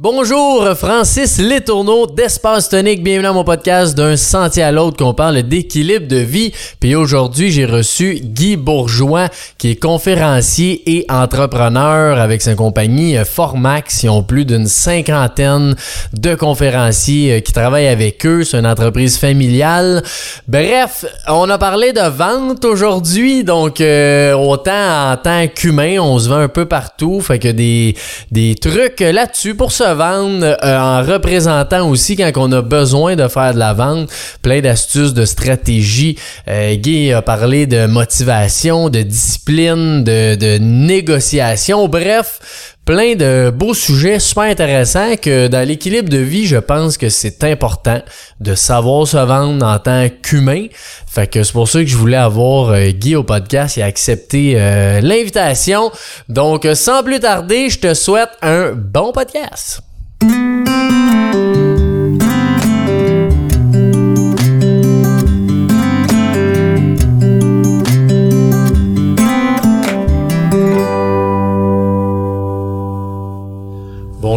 Bonjour, Francis Letourneau d'Espace Tonique. Bienvenue à mon podcast d'un sentier à l'autre qu'on parle d'équilibre de vie. Puis aujourd'hui, j'ai reçu Guy Bourgeois qui est conférencier et entrepreneur avec sa compagnie euh, Formax. Ils ont plus d'une cinquantaine de conférenciers euh, qui travaillent avec eux. C'est une entreprise familiale. Bref, on a parlé de vente aujourd'hui. Donc, euh, autant en tant qu'humain, on se vend un peu partout. Fait que des, des trucs là-dessus pour vendre euh, en représentant aussi quand on a besoin de faire de la vente, plein d'astuces, de stratégies. Euh, Guy a parlé de motivation, de discipline, de, de négociation, bref, plein de beaux sujets super intéressants que dans l'équilibre de vie, je pense que c'est important de savoir se vendre en tant qu'humain. Fait que c'est pour ça que je voulais avoir euh, Guy au podcast et accepter euh, l'invitation. Donc sans plus tarder, je te souhaite un bon podcast.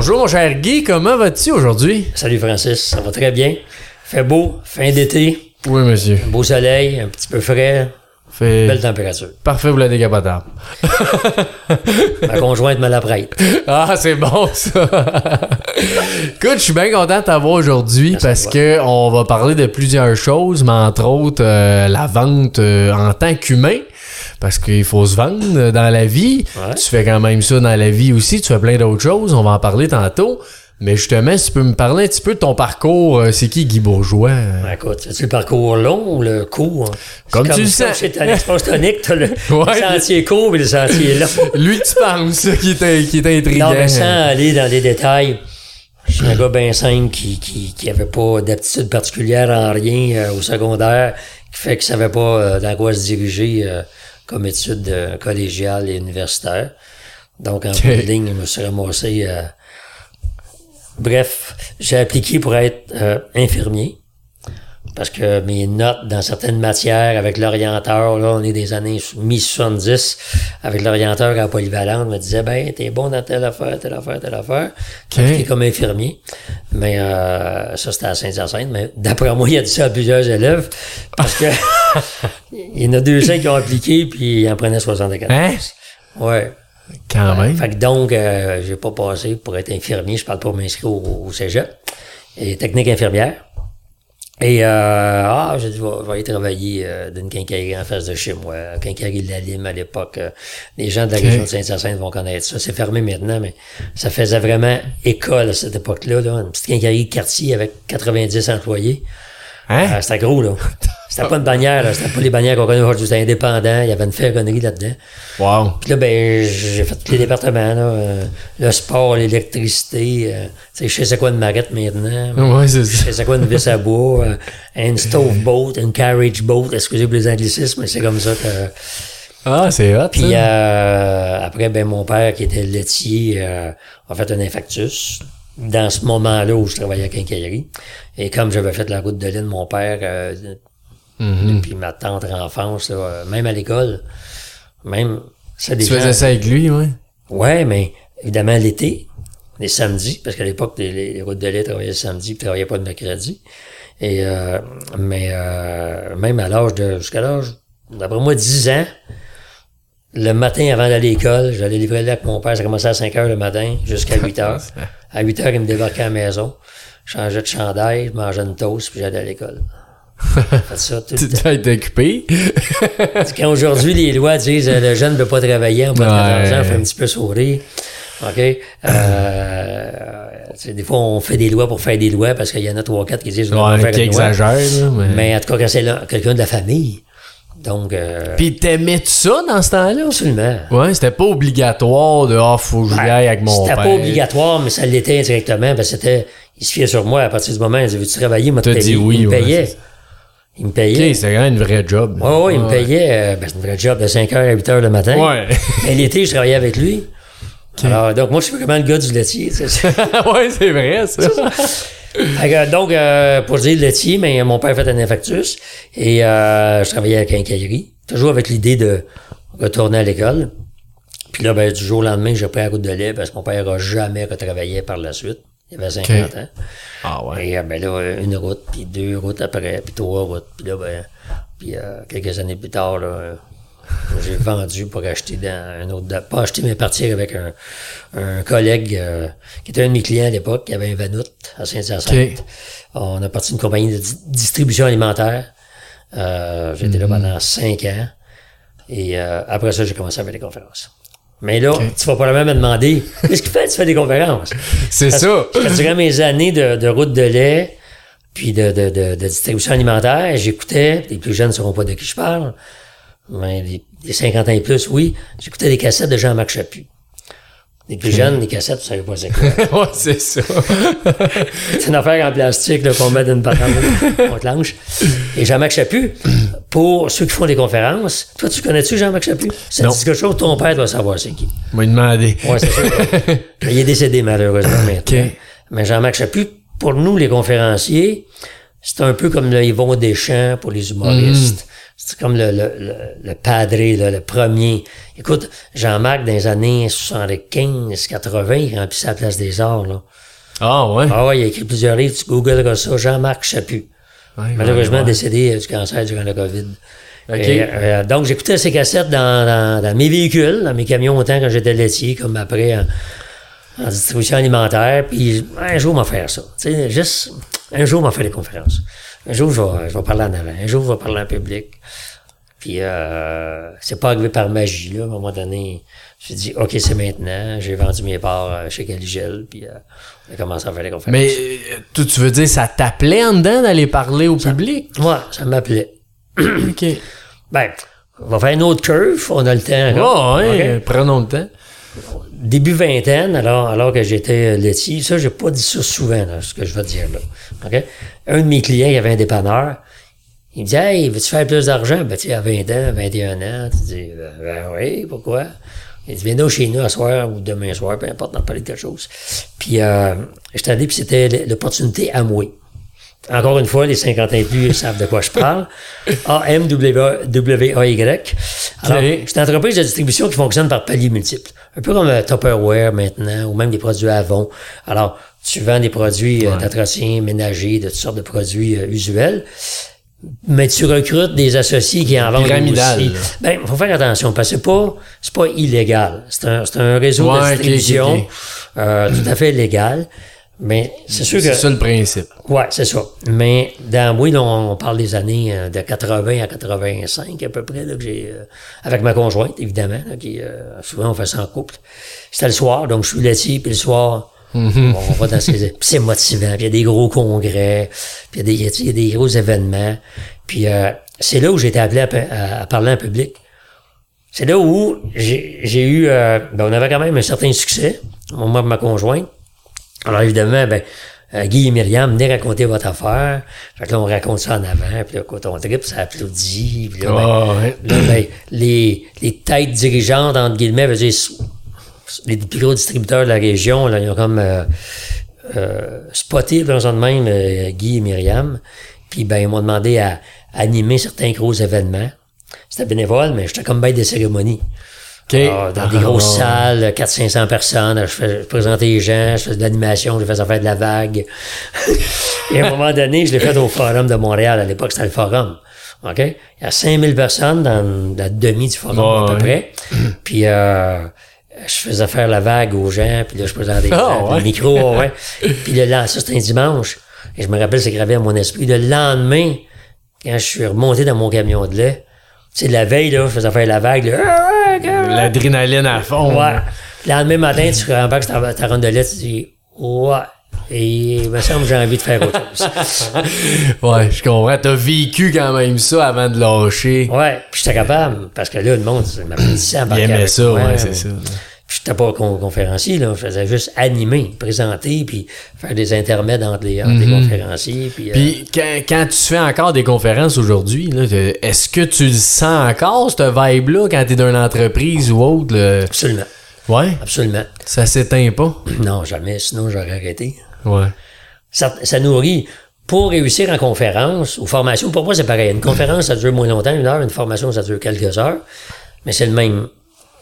Bonjour mon cher Guy, comment vas-tu aujourd'hui? Salut Francis, ça va très bien. Fait beau, fin d'été, Oui monsieur. un beau soleil, un petit peu frais, Fait belle température. parfait pour la décapotable. Ma conjointe me la prête. Ah, c'est bon ça. Écoute, je suis bien content de t'avoir aujourd'hui parce que on va parler de plusieurs choses, mais entre autres euh, la vente euh, en tant qu'humain. Parce qu'il faut se vendre dans la vie. Ouais. Tu fais quand même ça dans la vie aussi. Tu fais plein d'autres choses. On va en parler tantôt. Mais justement, si tu peux me parler un petit peu de ton parcours, euh, c'est qui Guy Bourgeois? Ben, écoute, c'est le parcours long ou le court? hein? Comme tu le sens. C'est un espace tonique, t'as le, Ouais. le sentier court et le sentier long. Lui, tu penses, qui est, qui est intriguant. Non, mais sans aller dans les détails, je suis un gars bien simple qui, qui, qui avait pas d'aptitude particulière en rien euh, au secondaire, qui fait qu'il savait pas euh, dans quoi se diriger euh, comme études euh, collégiales et universitaires. Donc, en de ligne, je me suis ramassé... euh, Bref, j'ai appliqué pour être euh, infirmier. Parce que mes notes dans certaines matières avec l'orienteur, là, on est des années mi-70, avec l'orienteur à la polyvalente, me disait, ben, t'es bon dans telle affaire, telle affaire, telle affaire. J'ai appliqué comme infirmier. Mais euh, ça, c'était à Saint-Hyacinthe. Mais d'après moi, il a dit ça à plusieurs élèves. Parce que il y en a deux qui ont appliqué, puis ils en prenaient 74. Hein? Ouais. Quand même. Fait que donc, euh, j'ai pas passé pour être infirmier. Je parle pour m'inscrire au, au cégep. Et technique infirmière. Et, euh, ah, j'ai dit, je vais, je vais aller travailler euh, d'une quincaillerie en face de chez moi. Quincaillerie de la Lime à l'époque. euh, les gens de la région de Saint-Hyacinthe vont connaître ça. C'est fermé maintenant, mais ça faisait vraiment école à cette époque-là. Là. Une petite quincaillerie de quartier avec 90 employés. Hein? Ah, c'était gros, là. C'était pas une bannière, là. C'était pas les bannières qu'on connaît aujourd'hui. C'était indépendant. Il y avait une ferronnerie là-dedans. Wow. Puis là, ben, j'ai fait tous les départements, là. euh, le sport, l'électricité, euh, tu sais, je sais quoi une marette maintenant? Ouais, c'est Je ça. sais c'est quoi une vis à bois, euh, une stove boat, une carriage boat, excusez pour les anglicismes, mais c'est comme ça que... Ah, c'est hot. Puis euh, après, ben, mon père, qui était laitier, euh, a fait un infarctus. Dans ce moment-là où je travaillais à quincaillerie. Et comme j'avais fait la route de ligne, mon père, Mhm. depuis ma tendre enfance, là, même à l'école, même... Ça, des Tu gens- faisais ça avec lui, ouais? Ouais, mais évidemment l'été, les samedis, parce qu'à l'époque, les, routes de lait travaillaient le samedi, puis travaillaient pas le mercredi. Et euh, mais euh, même à l'âge de jusqu'à l'âge, d'après moi, 10 ans, le matin avant d'aller à l'école, j'allais livrer le lait avec mon père, ça commençait à 5 heures le matin jusqu'à 8 heures. À 8 heures, il me débarquait à la maison, changeais de chandail, je mangeais une toast, puis j'allais à l'école. Ça tout le Tu temps. occupé. Quand aujourd'hui, les lois disent euh, le jeune ne peut pas travailler, on peut Ouais. l'argent, fait un petit peu sourire. OK? Euh, tu des fois, on fait des lois pour faire des lois parce qu'il y en a trois, quatre qui disent on va Ouais, faire qui exagère, mais... Mais en tout cas, quand c'est quelqu'un de la famille. Donc, euh, Puis t'aimais-tu ça dans ce temps-là? absolument. Ouais, c'était pas obligatoire de « Ah, faut que j'y aille avec mon C'était pas obligatoire, mais ça l'était indirectement parce que c'était. Il se fiait sur moi à partir du moment où il disait Veux-tu travailler, moi, dit oui, il me ouais, payait. Il me payait. Ok, c'était quand même une vraie job. Ouais, ouais, il me payait. euh, ben, c'est un vrai job de 5h à 8h le matin. Ouais. Et l'été, je travaillais avec lui. Alors, donc, moi, je suis vraiment le gars du laitier. ouais, c'est vrai, ça. Donc, euh, pour dire le laitier, mais mon père fait un infarctus et euh, je travaillais à la quincaillerie, toujours avec l'idée de retourner à l'école. Puis là, ben, du jour au lendemain, j'ai pris la route de lait parce que mon père a jamais retravaillé par la suite. Il avait 50 ans. Ah ouais. Et euh, ben là, une route, puis deux routes après, puis trois routes. Puis là, ben, puis euh, quelques années plus tard, là, euh, j'ai vendu pour acheter dans un autre... Pas acheter, mais partir avec un, un collègue euh, qui était un de mes clients à l'époque, qui avait un Vanout à Saint-Hyacinthe. Ok. On a parti une compagnie de di- distribution alimentaire. Euh, J'étais là pendant cinq ans. Et euh, après ça, j'ai commencé à faire des conférences. Mais là, tu vas probablement me demander, qu'est-ce qui fait? Que tu fais des conférences? C'est ça. que durant mes années de, de route de lait, puis de, de, de, de distribution alimentaire, j'écoutais, les plus jeunes ne sauront pas de qui je parle, mais les, les 50 ans et plus, oui, j'écoutais des cassettes de Jean-Marc Chaput. Les plus jeunes, les cassettes, vous savez pas c'est quoi. ouais, c'est ça. C'est une affaire en plastique là, qu'on met d'une patente contre l'ange. Et Jean-Marc Chaput, pour ceux qui font des conférences, toi, tu connais-tu Jean-Marc Chaput? Ça te Non. dit quelque chose, ton père doit savoir c'est qui. M'a demandé. Ouais, c'est sûr. Il est décédé malheureusement maintenant. Ok. Mais Jean-Marc Chaput, pour nous, les conférenciers, c'est un peu comme le Yvon Deschamps pour les humoristes. C'est comme le, le, le, le padré, là, le premier. Écoute, Jean-Marc, dans les années 75, 80, il remplissait la place des arts, là. Ah ouais? Ah ouais, il a écrit plusieurs livres, tu googleras ça, Jean-Marc Chaput. Ouais, Malheureusement ouais. décédé euh, du cancer durant le COVID. Et, euh, donc, j'écoutais ces cassettes dans, dans, dans mes véhicules, dans mes camions, autant quand j'étais laitier, comme après en, en distribution alimentaire. Puis un jour, on va faire ça. Tu sais, juste un jour, on va faire des conférences. Un jour, je vais, je vais parler en avant. Un jour, je vais parler en public. Puis euh, c'est pas arrivé par magie, là. À un moment donné, j'ai dit, OK, c'est maintenant. J'ai vendu mes parts euh, chez Caligel, puis euh, on a commencé à faire des conférences. Mais euh, toi, tu veux dire, ça t'appelait en dedans d'aller parler au public? Moi, ça m'appelait. OK. Ben, on va faire une autre curve, on a le temps. Oh, encore. ouais, OK? prenons le temps. Début vingtaine, alors, alors que j'étais laitier, ça, j'ai pas dit ça souvent, là, ce que je te dire là. OK? Un de mes clients, il avait un dépanneur. Il me dit, hey, veux-tu faire plus d'argent? Ben, tu sais, à 20 ans, 21 ans, tu dis, ben, ben oui, pourquoi? Il dit, viens donc chez nous à soir ou demain soir, peu importe, on va parler de quelque chose. Puis, euh, j'étais allé, puis c'était l'opportunité à moi. Encore une fois, les 50 ans et plus savent de quoi je parle. A-M-W-A-Y. Alors, c'est une entreprise de distribution qui fonctionne par paliers multiples. Un peu comme euh, Tupperware maintenant, ou même des produits Avon. Alors, tu vends des produits euh, d'entretien ménager, de toutes sortes de produits euh, usuels, mais tu recrutes des associés qui en vendent aussi. là. Ben, faut faire attention, parce que c'est pas, c'est pas illégal. C'est un, c'est un réseau Ouais, de distribution euh, tout à fait légal. Mais c'est sûr que... C'est ça le principe. Ouais, c'est ça. Mais dans oui, là, on parle des années euh, de 80 à 85 à peu près là, que j'ai euh, avec ma conjointe évidemment, là, qui euh, souvent on fait ça en couple. C'était le soir, donc je suis laitier, puis le soir Mm-hmm. on va dans ces c'est motivant, puis il y a des gros congrès, puis il y a des, il y a des gros événements, puis euh, c'est là où j'ai été appelé à, à- à parler en public. C'est là où j'ai j'ai eu, ben, on avait quand même un certain succès, moi et ma conjointe. Alors évidemment, ben, euh, Guy et Myriam, venez raconter votre affaire. Fait que là, on raconte ça en avant, puis là, quand on trip, ça applaudit. Puis là, ben, Ah, ouais. là, ben, les, les têtes dirigeantes, entre guillemets, veut dire, les plus gros distributeurs de la région, là, ils ont comme euh, euh, spoté, dans de même, euh, Guy et Myriam. Puis ben, ils m'ont demandé à, à animer certains gros événements. C'était bénévole, mais j'étais comme bête des cérémonies. OK. Ah, dans des grosses salles, 400-500 personnes, je, fais, je présentais les gens, je faisais de l'animation, je faisais faire de la vague. Et à un moment donné, je l'ai fait au Forum de Montréal. À l'époque, c'était le Forum. OK? Il y a 5000 personnes dans la demi du Forum, à peu près. Puis, euh, je faisais faire la vague aux gens, puis là, je présentais les Ah, gens, ouais. le micro, ouais. Puis le lendemain, ça, c'était un dimanche. Et je me rappelle, c'est gravé à mon esprit. Le lendemain, quand je suis remonté dans mon camion de lait, tu sais, la veille, là, je faisais faire la vague, là, L'adrénaline à fond. Ouais. Le lendemain matin, tu rembarques ta, ta ronde de lait, tu dis, ouais. Et il me semble que j'ai envie de faire autre chose. Ouais, je comprends. T'as vécu quand même ça avant de lâcher. Ouais, puis j'étais capable, parce que là, le monde m'applaudissait à Il embarquer aimait ça, ouais, c'est ça. J'étais pas con- conférencier, là. Je faisais juste animer, présenter, puis faire des intermèdes entre les, entre les conférenciers. Puis, euh, Mhm. Puis quand, quand tu fais encore des conférences aujourd'hui, est-ce que tu le sens encore, cette vibe-là, quand t'es dans une entreprise ou autre? là? absolument, Ouais, absolument. ça s'éteint pas? Non, jamais, sinon j'aurais arrêté. Ouais. ça, ça nourrit. Pour réussir en conférence ou formation, pour moi, c'est pareil. Une conférence, ça dure moins longtemps, une heure. Une formation, ça dure quelques heures. Mais c'est le même,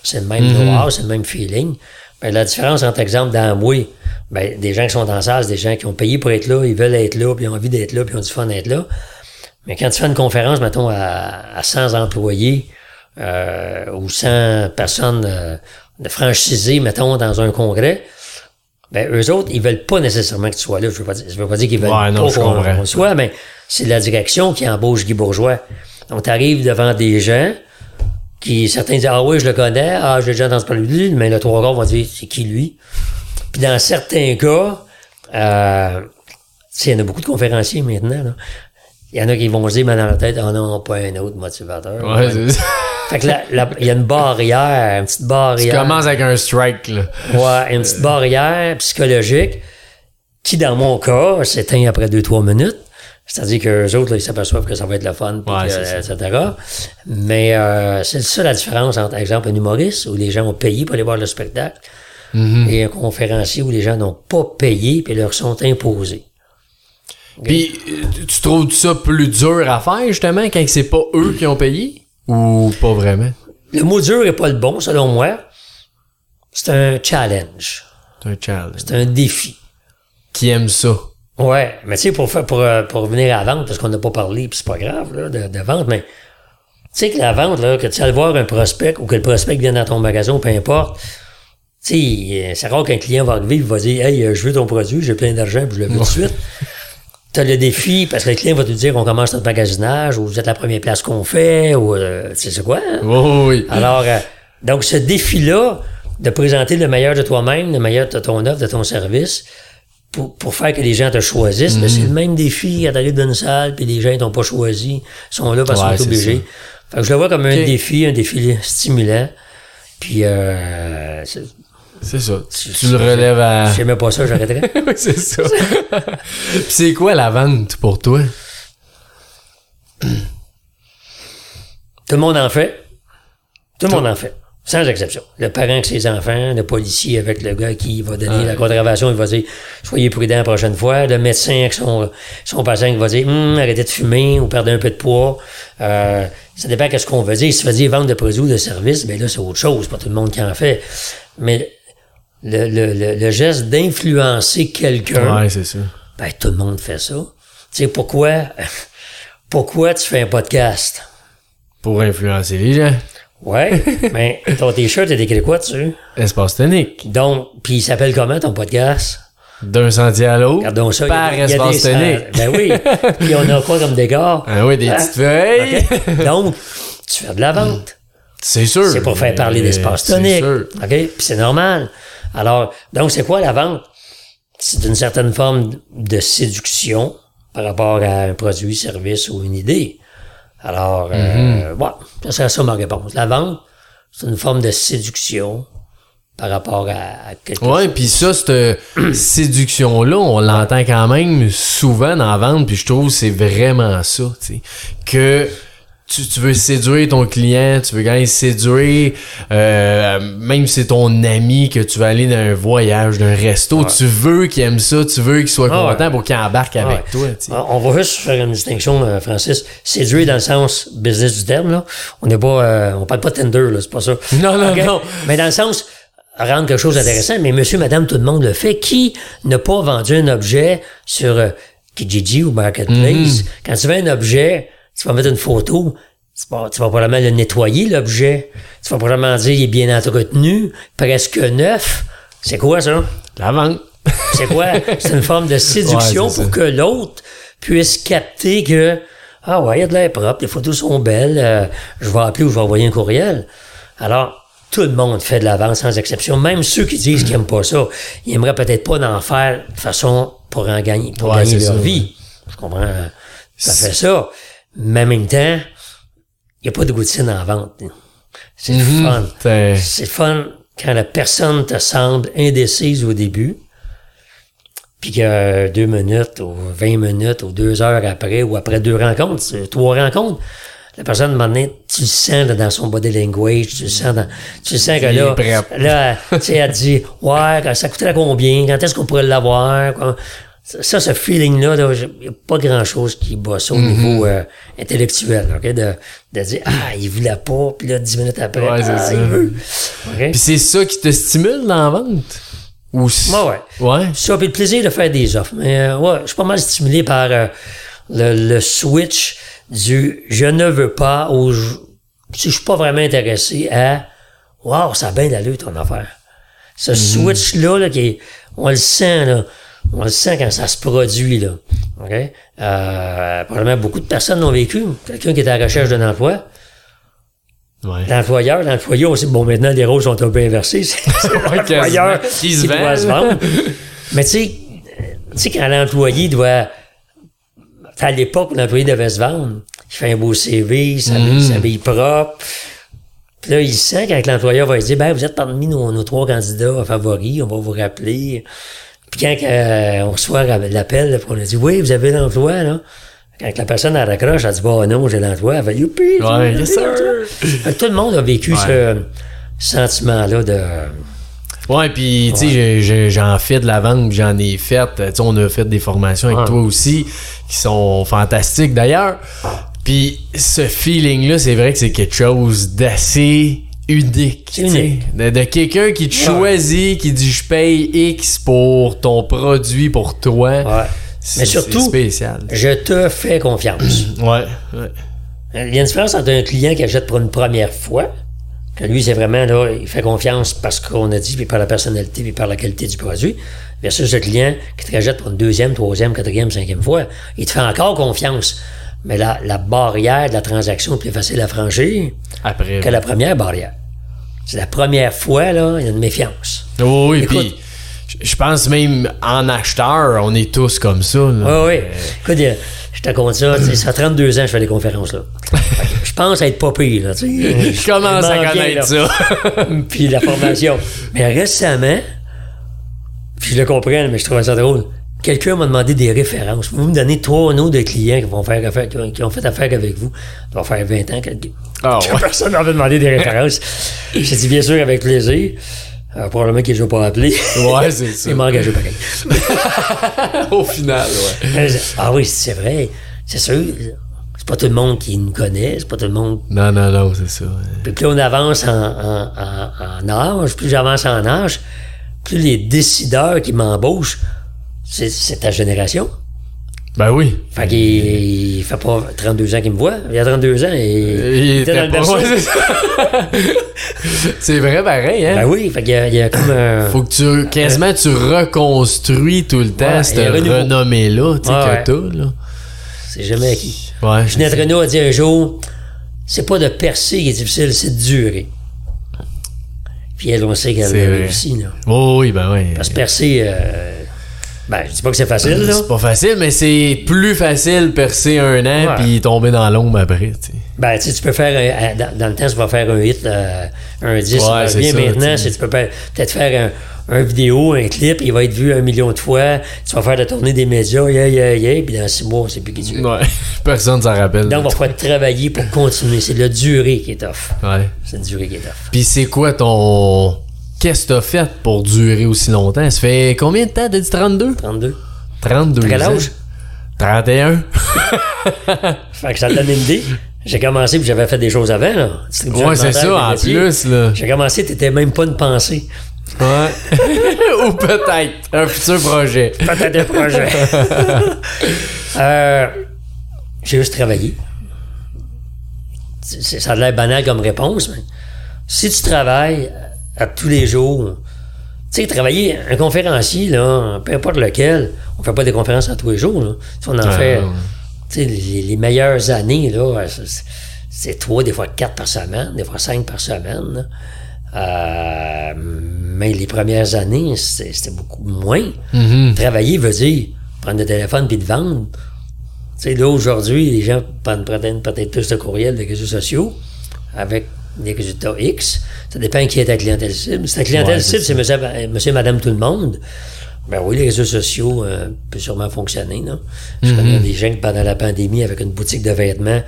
c'est le même know-how, c'est le même feeling. Ben, la différence entre exemple d'Amway, ben, des gens qui sont dans la salle, c'est des gens qui ont payé pour être là, ils veulent être là, puis ils ont envie d'être là, puis ils ont du fun d'être là. Mais quand tu fais une conférence, mettons, à, à 100 employés euh, ou 100 personnes euh, de franchisés, mettons, dans un congrès, ben, eux autres, ils veulent pas nécessairement que tu sois là. Je veux pas dire, je veux pas dire qu'ils veulent Ouais, non, pas qu'on soit, mais c'est la direction qui embauche Guy Bourgeois. Donc, tu arrives devant des gens qui, certains disent, ah oui, je le connais, ah, j'ai déjà entendu parler de lui, mais le trois quarts vont dire, c'est qui lui? Puis dans certains cas, euh, tu sais, il y en a beaucoup de conférenciers maintenant, là. Il y en a qui vont se dire, mais dans la tête, oh non, pas un autre motivateur. Ouais, c'est ça. Fait que là, il y a une barrière, une petite Tu barrière. commences avec un strike, là. Ouais, une petite barrière psychologique qui, dans mon cas, s'éteint après deux, trois minutes. C'est-à-dire que les autres, là, ils s'aperçoivent que ça va être le fun, puis Ouais, que, c'est etc. Mais euh, c'est ça la différence entre, par exemple, un humoriste où les gens ont payé pour aller voir le spectacle Mm-hmm. et un conférencier où les gens n'ont pas payé puis leur sont imposés. Puis, euh, tu trouves ça plus dur à faire, justement, quand c'est pas eux qui ont payé? Ou pas vraiment? Le mot dur est pas le bon, selon moi. C'est un challenge. C'est un challenge. C'est un défi. Qui aime ça? Ouais, mais tu sais, pour, faire- pour, euh, pour revenir à la vente, parce qu'on n'a pas parlé, puis c'est pas grave, là, de, de vente, mais tu sais que la vente, là, que tu ailles voir un prospect ou que le prospect vienne dans ton magasin, peu importe, tu sais, c'est rare qu'un client va arriver et va dire Hey, euh, je veux ton produit, j'ai plein d'argent, puis je le veux tout de suite. Tu as le défi, parce que le client va te dire on commence notre magasinage, ou vous êtes la première place qu'on fait, ou euh, tu sais c'est quoi, hein? Oui, oui, oui. Alors, euh, donc ce défi-là, de présenter le meilleur de toi-même, le meilleur de ton offre, de ton service, pour, pour faire que les gens te choisissent, mais c'est le même défi quand t'arrives dans une salle, puis les gens ils t'ont pas choisi, ils sont là parce qu'ils Ouais, sont c'est obligés. Fait que je le vois comme un défi, un défi stimulant. Puis, euh, c'est- C'est ça. Tu, tu le relèves à... si j'aimais pas ça, j'arrêterais. Oui, c'est ça. Puis c'est quoi la vente pour toi? Tout le monde en fait. Tout le monde en fait. Sans exception. Le parent avec ses enfants, le policier avec le gars qui va donner la contravention, il va dire Soyez prudent la prochaine fois. Le médecin avec son, son patient qui va dire Hum, arrêtez de fumer ou perdez un peu de poids. Euh, ça dépend de ce qu'on veut dire. Si tu veux dire vendre de produits ou de services, ben là, c'est autre chose. Pas tout le monde qui en fait. Mais le, le, le, le geste d'influencer quelqu'un, Ouais, c'est ça. ben tout le monde fait ça. Tu sais pourquoi? Pourquoi tu fais un podcast? Pour influencer les gens. Ouais, mais ton t-shirt est écrit quoi dessus? Espace tonique. Donc, puis il s'appelle comment ton podcast? D'un sentier à l'autre. Regardons ça. il y a Par des- il y a espace des- tonique. ah, Ben oui. Puis on a quoi comme décor? Ah oui, des Hein? petites feuilles. Donc, tu fais de la vente. C'est sûr. C'est pour faire parler d'espace c'est tonique. sûr. OK? Puis c'est normal. Alors, donc, c'est quoi la vente? C'est une certaine forme de séduction par rapport à un produit, service ou une idée. Alors, euh, bon, ça serait ça ma réponse. La vente, c'est une forme de séduction par rapport à, à quelque Ouais, puis ça, cette séduction-là, on l'entend quand même souvent dans la vente, puis je trouve que c'est vraiment ça, tu sais. Que tu, tu veux séduire ton client, tu veux quand même séduire, euh, même si c'est ton ami, que tu vas aller dans un voyage, d'un resto, tu veux qu'il aime ça, tu veux qu'il soit Ah ouais. content pour qu'il embarque avec Ouais. toi, sais. On va juste faire une distinction, euh, Francis. Séduire dans le sens business du terme, là. On n'est pas, euh, on parle pas de Tinder, là, c'est pas ça. Non, non, non. Mais dans le sens, rendre quelque chose d'intéressant, mais monsieur, madame, tout le monde le fait. Qui n'a pas vendu un objet sur euh, Kijiji ou Marketplace? Quand tu vends un objet, tu vas mettre une photo, tu vas, tu vas probablement le nettoyer, l'objet. Tu vas probablement dire, il est bien entretenu, presque neuf. C'est quoi, ça? La vente. C'est quoi? C'est une forme de séduction Ouais, pour ça. que l'autre puisse capter que, ah ouais, il y a de l'air propre, les photos sont belles, euh, je vais appeler ou je vais envoyer un courriel. Alors, tout le monde fait de la vente sans exception, même ceux qui disent qu'ils n'aiment pas ça. Ils aimeraient peut-être pas d'en faire de façon pour en gagner, pour Ouais, gagner leur ça, vie. Je comprends. Ça fait ça. Mais en même temps, il n'y a pas de goutine en vente. C'est le Mhm. fun. C'est- C'est fun quand la personne te semble indécise au début, puis que deux minutes ou 20 minutes ou deux heures après ou après deux rencontres, c'est trois rencontres, la personne, maintenant, tu le sens là, dans son body language, tu le sens dans, tu le sens que là, là, tu sais, elle dit, ouais, ça coûterait combien, quand est-ce qu'on pourrait l'avoir. Ça, ce feeling-là, là, il n'y a pas grand-chose qui bat ça au niveau euh, intellectuel, OK? De, de dire, ah, il voulait pas, puis là, dix minutes après, Ouais, ah, ça. il veut. Puis c'est ça qui te stimule dans la vente? Ou Ouais, ouais. Ouais. Ça, puis le plaisir de faire des offres. Mais euh, ouais, je suis pas mal stimulé par euh, le, le switch du je ne veux pas ou si je suis pas vraiment intéressé à Wow, ça a bien d'allure ton affaire. Ce switch-là, là, qui est- on le sent, là. On le sent quand ça se produit, là. OK? Euh, probablement beaucoup de personnes l'ont vécu. Quelqu'un qui est à la recherche d'un emploi, Ouais. l'employeur, l'employé, on sait bon, maintenant, les rôles sont un peu inversés. C'est l'employeur. Qui se doit se vendre. Mais tu sais, tu sais, quand l'employé doit, à l'époque l'employé devait se vendre, il fait un beau CV, il s'habille il s'habille propre. Puis là, il sent quand l'employeur va lui dire, ben, vous êtes parmi nos, nos trois candidats favoris, on va vous rappeler. Puis quand euh, on reçoit l'appel, on a dit, oui, vous avez l'emploi, là. Quand la personne elle raccroche, elle dit, bah non, j'ai l'emploi. Elle fait, youpi! Ouais, yes, Tout le monde a vécu ce sentiment-là de... Ouais, puis tu sais, j'en fais de la vente, j'en ai fait. Tu sais, on a fait des formations avec Ouais. toi aussi, qui sont fantastiques d'ailleurs. Puis ce feeling-là, c'est vrai que c'est quelque chose d'assez unique. De, de quelqu'un qui te choisit, qui dit je paye X pour ton produit, pour toi. Ouais. Mais surtout- spécial. Je te fais confiance. Ouais, ouais. Il y a une différence entre un client qui achète pour une première fois, que lui, c'est vraiment, là, il fait confiance parce qu'on a dit, puis par la personnalité, puis par la qualité du produit, versus le client qui te rachète pour une deuxième, troisième, quatrième, cinquième fois. Il te fait encore confiance. Mais la, la barrière de la transaction est plus facile à franchir Après. que la première barrière. C'est la première fois, là, il y a une méfiance. Oh, oui, puis je- pense même en acheteur, on est tous comme ça. là. Oui, oui. Écoute, euh, je te compte ça, ça fait 32 ans que je fais des conférences, là. Je pense être pas pire, là, tu sais. Je commence à connaître ça. puis la formation. Mais récemment, puis je le comprends, mais je trouvais ça drôle. Quelqu'un m'a demandé des références. Vous me donnez trois noms de clients qui vont faire affaire, qui ont, fait affaire avec vous. Ça va faire 20 ans que, que ouais. personne m'avait demandé des références. J'ai dit bien sûr avec plaisir. Euh, probablement qu'il ne pas appelé. Ouais, c'est ça. Il m'a engagé pareil. Au final, ouais. ah oui, c'est vrai. C'est sûr. C'est pas tout le monde qui nous connaît. C'est pas tout le monde Non, non, non, c'est ça. Puis plus on avance en, en, en, en âge, plus j'avance en âge, plus les décideurs qui m'embauchent, c'est, ta génération. Ben oui. Fait qu'il il fait pas 32 ans qu'il me voit. Il y a 32 ans et Il était dans le berceau. ouais, c'est vrai pareil, hein? Ben oui, fait qu'il y y a comme un... Faut que tu quasiment tu reconstruis tout le temps Ouais, cette renommée-là, tu sais, Ouais, que t'as, là. C'est jamais acquis. Ouais. Ginette Renault a dit un jour, c'est pas de percer qui est difficile, c'est de durer. Puis elle, on sait qu'elle a réussi, là. Oh, oui, ben oui. Parce que percer, euh, ben, je dis pas que c'est facile, là. C'est pas facile, mais c'est plus facile percer un an puis tomber dans l'ombre après, tu sais. Ben, tu peux faire, un- dans, dans le temps, tu vas faire un hit, euh, un 10, ça Ouais, marche c'est bien. ça, Maintenant, tu c'est- peux peut-être faire un, un vidéo, un clip, il va être vu un million de fois, tu vas faire la tournée des médias, yeah, yeah, yeah, puis dans six mois, on sait plus qui tu es. Ouais. Personne s'en rappelle. Donc, il va falloir travailler pour continuer. C'est le durée qui est tough. Ouais. C'est le durée qui est tough. Puis c'est quoi ton. Qu'est-ce que t'as fait pour durer aussi longtemps? Ça fait combien de temps? T'as dit 32? 32. 32 Quel âge? 31? Fait que ça te donne une idée. J'ai commencé, puis j'avais fait des choses avant, là. Ouais, c'est ça, en métiers. plus, là. J'ai commencé, t'étais même pas une pensée. Ouais. Ou peut-être un futur projet. Peut-être un projet. Euh, j'ai juste travaillé. Ça a l'air banal comme réponse, mais si tu travailles à, tous les jours, tu sais, travailler, un conférencier, là, peu importe lequel, on fait pas des conférences à tous les jours, là. Si on en fait, ouais. tu sais, les, les meilleures années, là, c'est- trois, des fois quatre par semaine, des fois cinq par semaine. Euh, mais les premières années, c'était beaucoup moins. Mhm. Travailler veut dire prendre le téléphone puis de vendre. Tu sais, là, aujourd'hui, les gens prennent peut-être plus de courriels des réseaux sociaux avec résultats X. Ça dépend qui est ta clientèle cible. Si ta clientèle Ouais, c'est cible, c'est monsieur, euh, monsieur, madame, tout le monde, ben oui, les réseaux sociaux euh, peuvent sûrement fonctionner. Non? Je connais des gens qui, pendant la pandémie, avec une boutique de vêtements,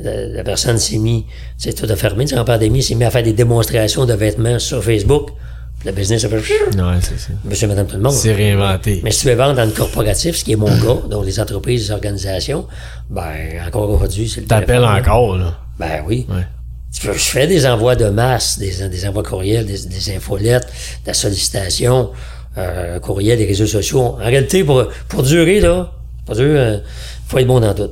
la, la personne s'est mis, tu sais, tout a fermé en pandémie, s'est mis à faire des démonstrations de vêtements sur Facebook. Le business, ça fait... Ouais, c'est ça. Monsieur, madame, tout le monde. C'est réinventé. Mais si tu veux vendre dans le corporatif, ce qui est mon cas, donc les entreprises, les organisations, ben, encore aujourd'hui, c'est le T'appelles encore, là. Ben oui. Ouais. Je fais des envois de masse, des, des envois courriels, des, des infolettes, de la sollicitation, euh, courriel, des réseaux sociaux. En réalité, pour, pour durer, là, pour durer, euh, faut être bon dans tout.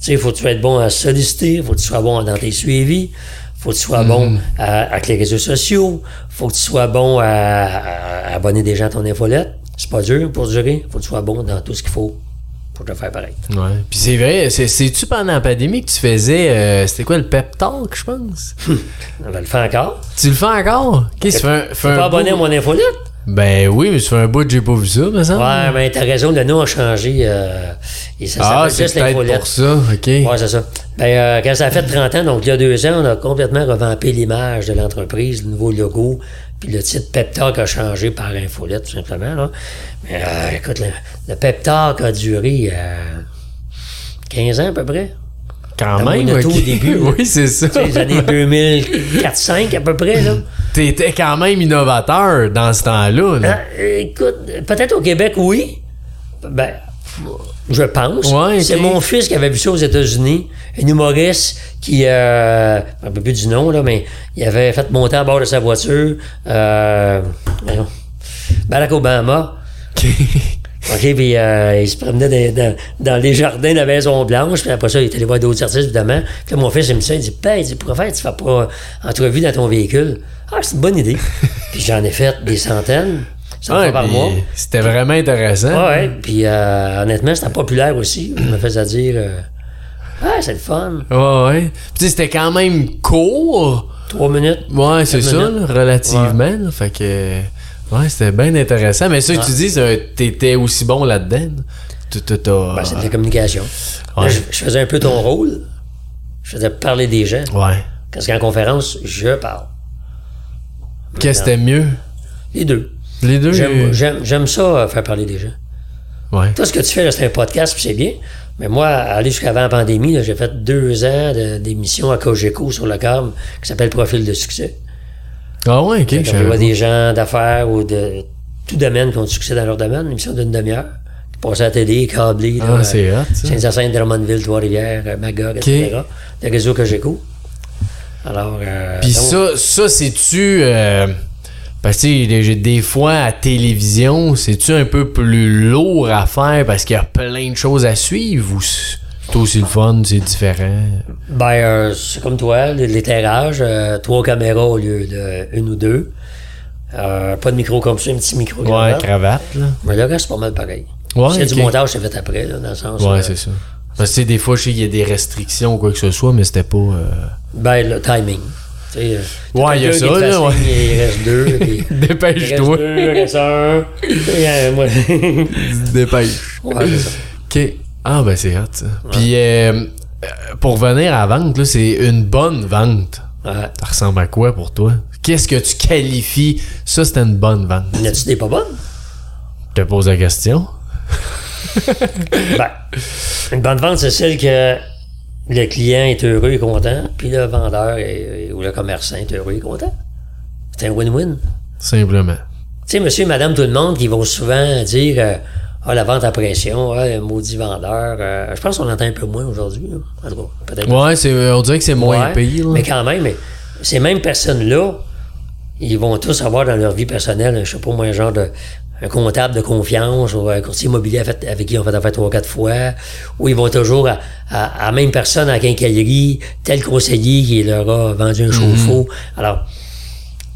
Tu sais, faut que tu sois bon à solliciter, faut que tu sois bon dans tes suivis, faut que tu sois bon à- avec les réseaux sociaux, faut que tu sois bon à, à- à abonner des gens à ton infolette. C'est pas dur pour durer, faut que tu sois bon dans tout ce qu'il faut pour faire pareil. Ouais. Puis c'est vrai, c'est- c'est-tu pendant la pandémie que tu faisais, euh, c'était quoi, le pep talk, je pense? On va le faire encore. tu le fais encore? Qu'est-ce que tu fais Tu abonné à mon infolette? Ben oui, mais tu fais un bout, j'ai pas vu ça, me semble. Ouais, mais t'as raison, le nom a changé. Euh, et ça ah, c'est peut-être pour ça, ok. Ouais, c'est ça. Ben, euh, quand ça a fait 30 ans, donc il y a deux ans, on a complètement revampé l'image de l'entreprise, le nouveau logo, puis le titre Pep Talk a changé par Infolette, tout simplement. Là. Mais euh, écoute, le, le Pep Talk a duré euh, 15 ans à peu près. Quand Dans même, mon auto ok. au début, oui, c'est ça. Les années 2004-5 à peu près. Là. T'étais quand même innovateur dans ce temps-là. là. Ah, écoute, peut-être au Québec, oui. Ben, je pense. Ouais, C'est mon fils qui avait vu ça aux États-Unis. Un humoriste qui, euh, me rappelle plus du nom, là, mais il avait fait monter à bord de sa voiture, euh, Barack Obama. OK, puis euh, il se promenait dans, dans- dans les jardins de la Maison Blanche, puis après ça, il est allé voir d'autres artistes, évidemment. Puis là, mon fils, il me dit ça, il dit, ben, il dit, pourquoi faire, tu fais pas entrevue dans ton véhicule? Ah, c'est une bonne idée. puis j'en ai fait des centaines, cent Ouais, fois par mois. C'était vraiment intéressant. Ouais, ouais. Puis euh, honnêtement, c'était populaire aussi. Je me faisais dire, euh, ah, c'est le fun. Ouais, ouais. Puis tu sais, c'était quand même court. Trois minutes. Ouais, c'est ça, là, relativement. là. fait que. Ouais, c'était bien intéressant. Mais ça que tu dis, t'étais aussi bon là-dedans. Ben, de la communication. Là, je, je faisais un peu ton rôle. Je faisais parler des gens. Ouais. Parce qu'en conférence, je parle. Qu'est-ce que c'était mieux? Les deux. Les deux? J'aime, euh, ça, euh, faire parler des gens. Ouais. Toi, ce que tu fais, c'est un podcast, puis c'est bien. Mais moi, aller jusqu'avant la pandémie, j'ai fait deux ans d'émissions à Cogeco sur le câble qui s'appelle Profil de succès. Ah ouais, ok. je vois des gens d'affaires ou de tout domaine qui ont du succès dans leur domaine, une émission d'une demi-heure, qui passait à la télé, câblée, Ah, là, c'est hot. Saint-Hyacinthe, Drummondville, Trois-Rivières, euh, Magog, etc. Le réseau j'écoute. Alors, euh, Puis donc, ça, ça c'est-tu. euh, parce que des, fois à télévision, c'est-tu un peu plus lourd à faire parce qu'il y a plein de choses à suivre ou c'est aussi le fun, c'est différent? ben, euh, c'est comme toi, l'éclairage, euh, trois caméras au lieu de une ou deux. Euh, pas de micro comme ça, un petit micro. Ouais, cravate. là. Mais le reste, c'est pas mal pareil. Ouais, a du montage, c'est fait après, là, dans le sens. Ouais, euh, c'est ça. Parce que des fois, je sais qu'il y a des restrictions ou quoi que ce soit, mais c'était pas. euh, Ben, le timing. Sais, euh, Ouais, il y a ça, là, ouais. Il reste deux. puis- Il reste Dépêche-toi. deux, il reste un. Euh, moi- Dépêche. Ouais, c'est ça. OK. Ah, ben c'est hot, ça. Puis, euh, pour venir à la vente, là, c'est une bonne vente. Ouais. Ça ressemble à quoi pour toi? Qu'est-ce que tu qualifies? Ça, c'était une bonne vente. Y a-tu des pas bonnes? Je te pose la question. Ben, une bonne vente, c'est celle que le client est heureux et content, puis le vendeur est- ou le commerçant est heureux et content. C'est un win-win. Simplement. Tu sais, monsieur et madame, tout le monde qui vont souvent dire euh, Ah, la vente à pression, ah, le maudit vendeur. euh, je pense qu'on entend un peu moins aujourd'hui. là. En tout cas, peut-être. Ouais, c'est, on dirait que c'est moins Ouais, pire. là. Mais quand même, mais ces mêmes personnes-là, ils vont tous avoir dans leur vie personnelle, je sais pas moi, un genre de un comptable de confiance ou un courtier immobilier avec, qui on fait affaire trois, quatre fois, ou ils vont toujours à, à, à la même personne à quincaillerie, tel conseiller qui leur a vendu un chauffe-eau. Alors,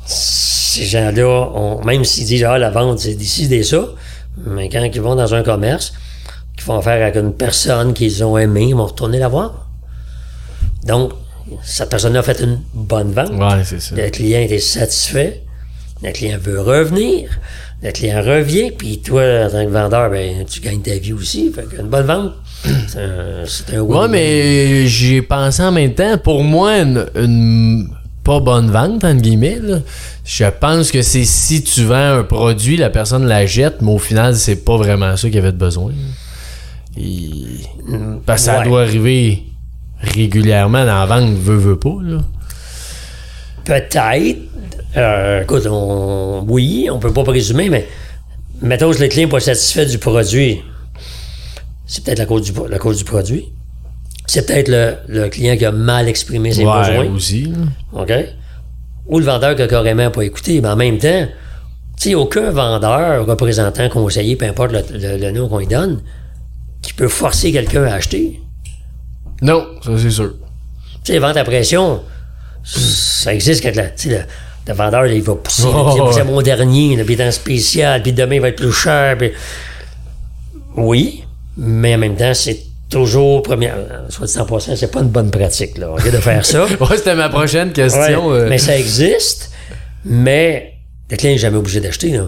ces gens-là, même s'ils disent, ah, la vente, c'est d'ici, c'est ça, mais quand ils vont dans un commerce, qu'ils font affaire avec une personne qu'ils ont aimée, ils vont retourner la voir. Donc, cette personne-là a fait une bonne vente. Ouais, c'est ça. Le client était satisfait. Le client veut revenir. Le client revient. Puis toi, en tant que vendeur, ben, tu gagnes ta vie aussi. Fait qu'une bonne vente, c'est un, un Ouais, win-win. mais j'ai pensé en même temps, pour moi, une, une pas bonne vente, entre guillemets, là, je pense que c'est si tu vends un produit, la personne la jette, mais au final, c'est pas vraiment ça qu'il avait de besoin. Et- Parce que ça doit arriver régulièrement dans la vente, veut, veut pas. Peut-être, Euh, écoute, on, oui, on peut pas présumer, mais mettons que le client n'est pas satisfait du produit. C'est peut-être la cause du, la cause du produit. C'est peut-être le, le client qui a mal exprimé ses Ouais, besoins. aussi. OK? Ou le vendeur qui a carrément pas écouté. Mais en même temps, tu sais, aucun vendeur, représentant, conseiller, peu importe le, le- le nom qu'on lui donne, qui peut forcer quelqu'un à acheter. Non, ça c'est sûr. Tu sais, les ventes à pression, ça existe quand la- tu sais, le, vendeur, là, il va pousser, Oh, c'est mon dernier, là, puis en spécial, puis demain il va être plus cher. puis- Oui, mais en même temps, c'est toujours, première, soit dit en passant, c'est pas une bonne pratique, là, de faire ça. Ouais, c'était ma prochaine question. Ouais, euh. Mais ça existe, mais le client n'est jamais obligé d'acheter. là.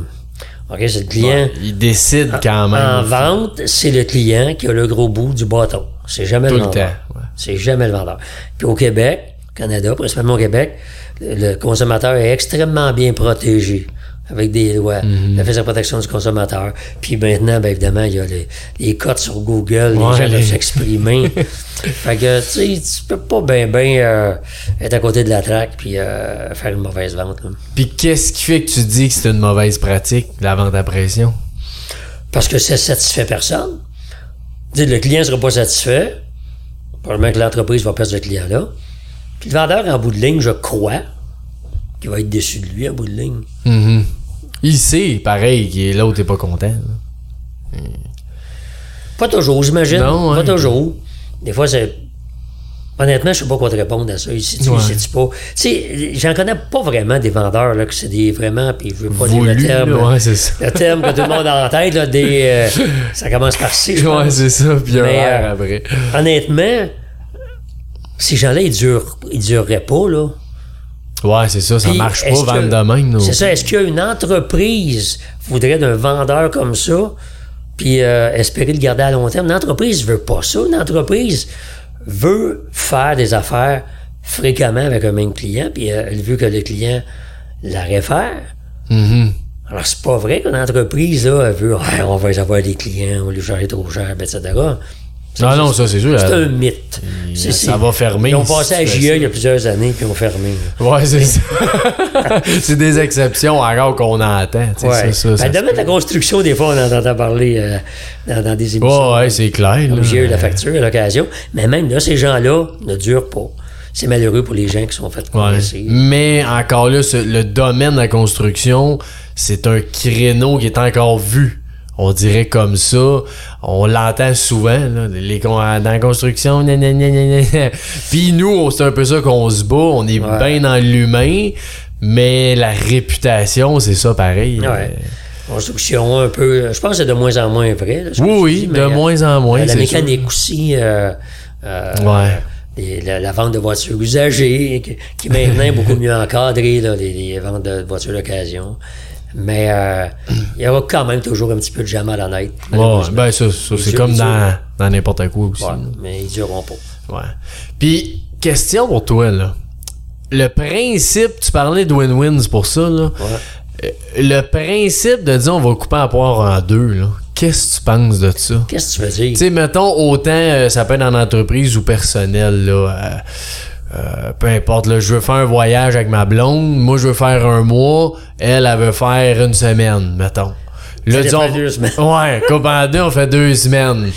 OK, c'est le client. Il décide quand même. En vente, c'est le client qui a le gros bout du bâton. C'est jamais Tout le vendeur. C'est jamais le vendeur. Puis au Québec, Canada, principalement au Québec, le, consommateur est extrêmement bien protégé avec des lois, Mhm. la de protection du consommateur. Puis maintenant, bien évidemment, il y a les, les codes sur Google, les gens peuvent s'exprimer. fait que, tu sais, tu peux pas bien, bien être à côté de la traque puis euh, faire une mauvaise vente. là. Puis qu'est-ce qui fait que tu dis que c'est une mauvaise pratique, la vente à pression? Parce que ça satisfait personne. Le client ne sera pas satisfait. Probablement que l'entreprise va perdre ce client-là. Puis le vendeur, en bout de ligne, je crois, qu'il va être déçu de lui en bout de ligne. Mhm. Il sait, pareil, que l'autre est pas content. Pas toujours, j'imagine. Non, Pas toujours. Des fois, c'est. Honnêtement, je sais pas quoi te répondre à ça. Ici, tu Ouais. sais pas. Tu sais, j'en connais pas vraiment des vendeurs, là, que c'est des vraiment, puis je veux pas dire le terme. là, ouais, c'est ça. Le terme que tout le monde a en tête, là, des. euh, ça commence par C, Ouais, c'est ça, puis un euh, après. Honnêtement, ces gens-là, ils durent, ils dureraient pas, là. Ouais, c'est ça, ça Puis, marche pas vendre de même. C'est ça. Est-ce qu'il y a une entreprise voudrait d'un vendeur comme ça, puis euh, espérer le garder à long terme? Une entreprise veut pas ça. Une entreprise veut faire des affaires fréquemment avec un même client, puis euh, elle veut que le client la réfère. Mhm. Alors, c'est pas vrai qu'une entreprise, là, elle veut, Ah, on va avoir des clients, on va les charger trop cher, etc. Non, non, ça c'est sûr. C'est un mythe. C'est- ça va fermer Ils ont passé à JE il y a plusieurs années, puis ils ont fermé. Ouais, c'est ça. c'est des exceptions encore qu'on entend. Ouais. Ça, ça, Ben, ça le se domaine de la construction, des fois, on en entend parler euh, dans, dans des émissions. Ouais, ouais, c'est clair. Comme J'ai eu la facture à l'occasion. Mais même là, ces gens-là ne durent pas. C'est malheureux pour les gens qui sont fait Ouais. Mais encore là, ce- le domaine de la construction, c'est un créneau qui est encore vu. On dirait comme ça. On l'entend souvent, là, les, dans la construction. Puis nous, c'est un peu ça qu'on se bat. On est Ouais. bien dans l'humain. Mais la réputation, c'est ça pareil. Ouais. Construction, un peu. Je pense que c'est de moins en moins vrai. là, Oui, oui, dis, de mais, euh, moins en moins. La c'est mécanique aussi. euh, euh, Ouais. les- la, la vente de voitures usagées, qui, qui est maintenant est beaucoup mieux encadrée, là, les, les ventes de voitures d'occasion. Mais euh, il y aura quand même toujours un petit peu de jamais à sûr. Ouais, ben ça, ça, c'est comme dans dans n'importe quoi aussi. Ouais, mais ils dureront pas. Ouais. Puis, question pour toi, là. Le principe, tu parlais de win-win, c'est pour ça, là. Ouais. Euh, Le principe de dire on va couper la poire en deux, là. Qu'est-ce que tu penses de ça? Qu'est-ce que tu veux dire? Tu sais, mettons, autant euh, ça peut être en entreprise ou personnel, là. euh, euh, peu importe, là, je veux faire un voyage avec ma blonde, moi je veux faire un mois, elle, elle veut faire une semaine, mettons. Là, disons, fait deux semaines. Ouais, deux, on fait deux semaines.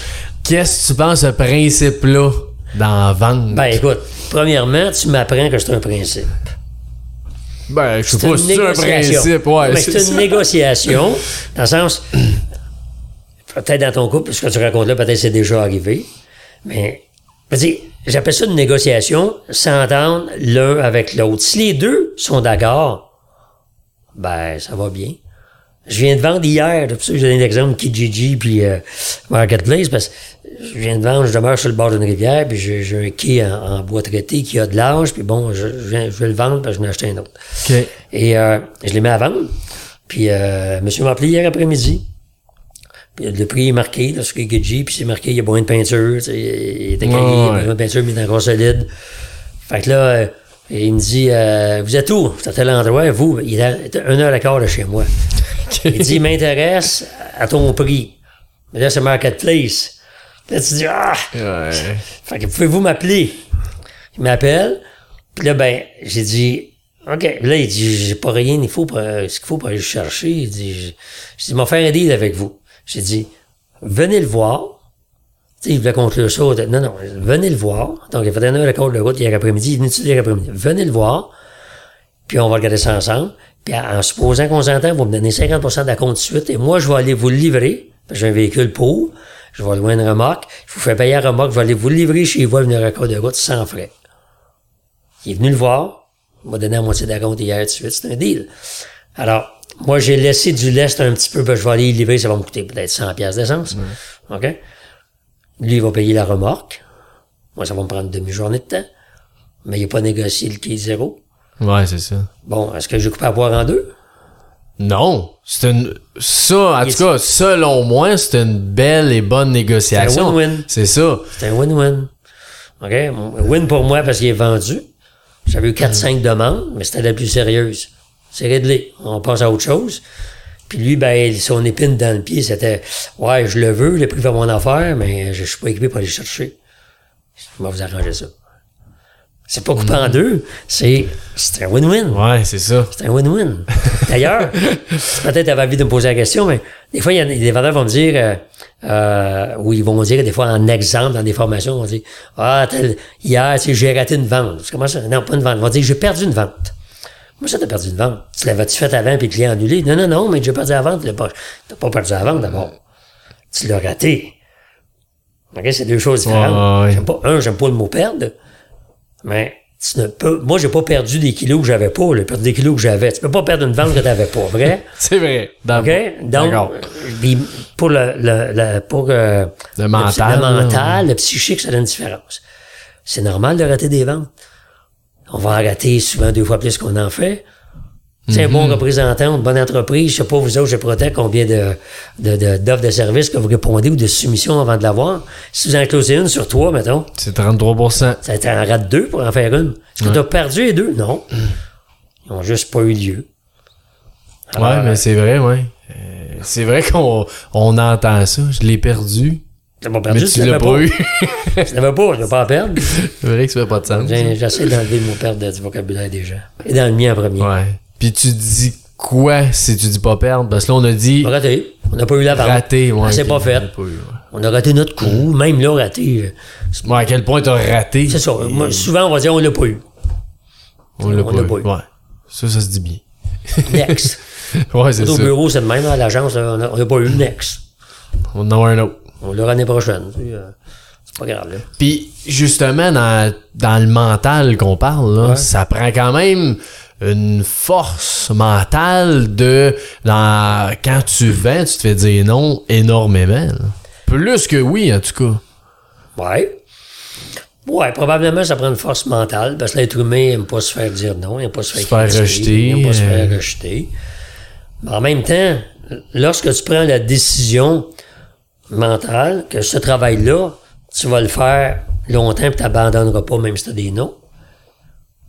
Qu'est-ce que tu penses ce principe-là dans la vente? Ben écoute, premièrement, tu m'apprends que c'est un principe. Ben, je sais pas si c'est un principe, ouais. Mais c'est ça. une négociation, dans le sens, peut-être dans ton couple, ce que tu racontes là, peut-être c'est déjà arrivé, mais je veux dire, j'appelle ça une négociation, s'entendre l'un avec l'autre. Si les deux sont d'accord, ben ça va bien. Je viens de vendre hier, c'est pour ça que j'ai donné l'exemple Kijiji puis euh, Marketplace, parce que je viens de vendre, je demeure sur le bord d'une rivière, puis j'ai j'ai un quai en, en bois traité qui a de l'âge, puis bon, je, je, viens- je vais le vendre, parce que je vais en acheter un autre. OK. Et euh, je l'ai mis à vendre. Puis euh, monsieur m'a appelé hier après-midi. Le prix est marqué là, sur Kijiji, puis c'est marqué, il y a besoin de peinture, il était caillé, Ouais, il y a besoin de peinture, mais encore solide. Fait que là, euh, il me dit, euh, vous êtes où? C'est à tel endroit, vous? Il est à une heure et quart de chez moi. Il dit, il m'intéresse à ton prix. Mais là, c'est Marketplace. Là, tu dis, ah! Ouais. Fait que pouvez-vous m'appeler? Il m'appelle. Puis là, ben, j'ai dit, OK. Là, il dit, j'ai pas rien, il faut euh, ce qu'il faut pour aller le chercher. Il dit, je, je dis, m'a faire un deal avec vous. J'ai dit, venez le voir. Tu sais, il voulait conclure ça. Non, non, venez le voir. Donc, il fait une heure de route hier après-midi. Il tout hier après-midi. Venez le voir. Puis on va regarder ça ensemble. Puis en supposant qu'on s'entend, vous me donnez 50 de la compte de suite. Et moi, je vais aller vous le livrer. J'ai un véhicule pour. Je vais louer une remorque. Je vous fais payer la remorque. Je vais aller vous le livrer chez vous une heure de route sans frais. Il est venu le voir. Il m'a donné la moitié de la compte hier de suite. C'est un deal. Alors, moi, j'ai laissé du lest un petit peu, parce que je vais aller y livrer, ça va me coûter peut-être 100 pièces d'essence. OK? Lui, il va payer la remorque. Moi, ça va me prendre une demi-journée de temps. Mais il n'a pas négocié le quai zéro. Ouais, c'est ça. Bon, est-ce que j'ai coupé à boire en deux? Non. C'est une, ça, en tout cas, selon moi, c'est une belle et bonne négociation. C'est un win-win. C'est ça. C'est un win-win. OK? Win pour moi parce qu'il est vendu. J'avais eu 4-5 demandes, mais c'était la plus sérieuse. C'est réglé. On passe à autre chose. Puis lui, ben, son épine dans le pied, c'était Ouais, je le veux, le prix va mon affaire, mais je, suis pas équipé pour aller chercher. Je vais vous arranger ça. C'est pas coupé en deux, c'est c'est un win-win. Ouais, c'est ça. C'est un win-win. D'ailleurs, peut-être t'avais envie de me poser la question, mais des fois, il y a des vendeurs vont me dire, euh, euh, ou ils vont me dire, des fois, en exemple, dans des formations, ils vont dire, ah, tel, hier, tu sais, j'ai raté une vente. Comment ça? Non, pas une vente. Ils vont dire, j'ai perdu une vente. Moi, ça, t'as perdu une vente. Tu l'avais-tu fait avant, puis le client annulé? Non, non, non, mais j'ai perdu la vente. Tu l'as pas, t'as pas perdu la vente, d'abord. Tu l'as raté. OK, c'est deux choses différentes. Ouais, ouais. J'aime pas, un, j'aime pas le mot perdre, mais tu ne peux, moi, j'ai pas perdu des kilos que j'avais pas, j'ai perdu des kilos que j'avais. Tu peux pas perdre une vente que t'avais pas, vrai? C'est vrai. OK? Donc, pour le, le, le- pour, euh, Le mental, le, mental, le psychique, ça a une différence. C'est normal de rater des ventes. On va en rater souvent deux fois plus qu'on en fait. C'est un Mhm. bon représentant, une bonne entreprise. Je sais pas, vous autres, je protège combien de, de, de- d'offres de services que vous répondez ou de soumissions avant de l'avoir. Si vous en closez une sur trois, mettons, C'est 33% ça t'en rate deux pour en faire une. Est-ce que tu as perdu les deux? Non. Ils ont juste pas eu lieu. Alors, Ouais, mais c'est vrai, ouais. Euh, c'est vrai qu'on on entend ça. Je l'ai perdu. T'as pas Mais perdu, tu l'avais l'as pas eu. Tu l'avais pas, tu vas pas en perdre. c'est vrai que ça fait pas de sens. J'essaie d'enlever le mot perdre du vocabulaire des gens. Et dans le mien en premier. Ouais. Puis tu dis quoi si tu dis pas perdre? Parce que là, on a dit raté. On n'a pas eu la vente. raté. Ouais, c'est pas on fait. a pas eu, ouais. On a raté notre coup. Même là, raté. euh, Ouais, à quel point t'as raté? C'est ça. Moi, souvent, on va dire on l'a pas eu. On l'a pas, pas eu. Ouais. Ça, ça se dit bien. Next. ouais, c'est Au ça. bureau, c'est de même. À l'agence, on a- on l'a pas eu. Next. On en a un autre. On l'aura l'année prochaine. Tu sais, euh, C'est pas grave, là. Puis justement, dans, dans le mental qu'on parle, là, Ouais. ça prend quand même une force mentale de dans, quand tu vends, tu te fais dire non énormément. là. Plus que oui, en tout cas. Ouais. Ouais, probablement, ça prend une force mentale, parce que l'être humain n'aime pas se faire dire non, il n'aime pas se faire, Se faire rejeter, il n'aime pas se faire euh. rejeter. Mais en même temps, lorsque tu prends la décision mentale que ce travail-là, tu vas le faire longtemps et tu n'abandonneras pas, même si tu as des noms,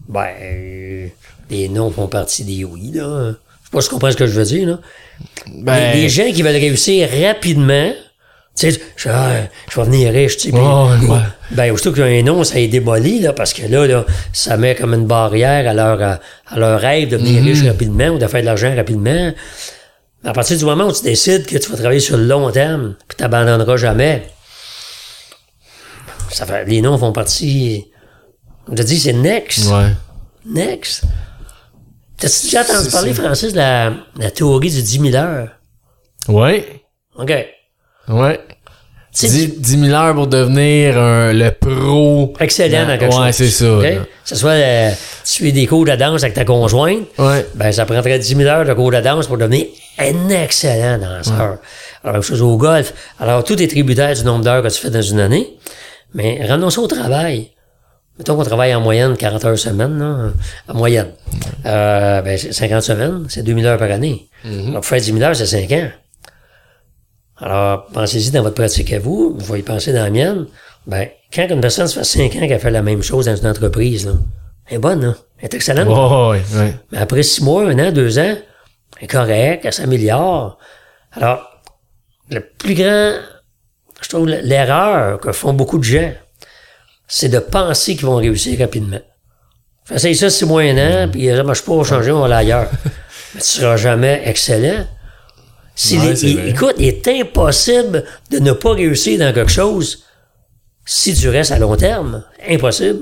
ben, euh, les noms font partie des oui, là. Je sais pas si tu comprends ce que je veux dire, là. Ben, Les, les gens qui veulent réussir rapidement, tu sais, je, ah, je vais venir riche, tu sais. puis- Ouais. Ben, aussitôt qu'il y a un nom, ça est démoli, là, parce que là, là, ça met comme une barrière à leur, à, à leur rêve de devenir riche rapidement ou de faire de l'argent rapidement. À partir du moment où tu décides que tu vas travailler sur le long terme, puis tu n'abandonneras jamais, ça fait, les noms font partie. On te dit, c'est next. ouais. Next. T'as-tu déjà entendu parler, ça. Francis, de la, la théorie du 10 000 heures? Ouais. OK. Ouais. Tu sais, 10, 10 000 heures pour devenir un- le pro. excellent dans quelque chose. Ouais, c'est ça. OK? là. Que ce soit euh, tu suis des cours de danse avec ta conjointe, Ouais. ben ça prendrait 10 000 heures de cours de danse pour devenir un excellent danseur. Alors, même chose au golf. Alors, tout est tributaire du nombre d'heures que tu fais dans une année. Mais ramenons ça au travail. Mettons qu'on travaille en moyenne 40 heures semaine, là, en moyenne. Euh, ben, c'est 50 semaines, c'est 2000 heures par année. Alors, pour faire 10 000 heures, c'est 5 ans. Alors, pensez-y dans votre pratique à vous, vous y penser dans la mienne. Ben, quand une personne se fait 5 ans qu'elle fait la même chose dans une entreprise, là, elle est bonne, là. Elle est excellente. Ouais. Mais après six mois, un an, deux ans, elle est correcte, elle s'améliore. Alors, le plus grand, je trouve, l'erreur que font beaucoup de gens, c'est de penser qu'ils vont réussir rapidement. Fais ça six mois, un an, puis ça marche pas, on va changer, on va aller ailleurs. Mais tu seras jamais excellent. Ouais, il- écoute, il est impossible de ne pas réussir dans quelque chose si tu restes à long terme. Impossible.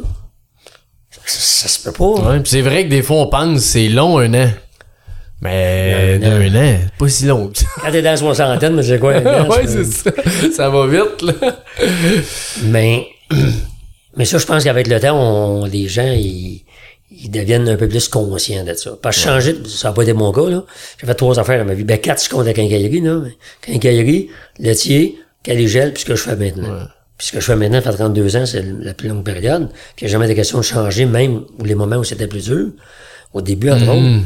Ça, ça se peut pas. Ouais, c'est vrai que des fois, on pense que c'est long, un an. Mais Un d'un an. pas si long. Quand t'es dans la soixantaine, mais c'est quoi? un an, ouais, c'est- c'est ça. Ça va vite, là. Mais, mais ça, je pense qu'avec le temps, on, les gens, ils, ils deviennent un peu plus conscients de ça. Parce que changer, ça n'a pas été mon cas, là. J'ai fait trois affaires dans ma vie. Ben, quatre, je compte la quincaillerie, là. Quincaillerie, laitier, caligel, puis ce que je fais maintenant. Puis ce que je fais maintenant, ça fait 32 ans, c'est la plus longue période. Puis il n'y a jamais de question de changer, même les moments où c'était plus dur. Au début, entre autres.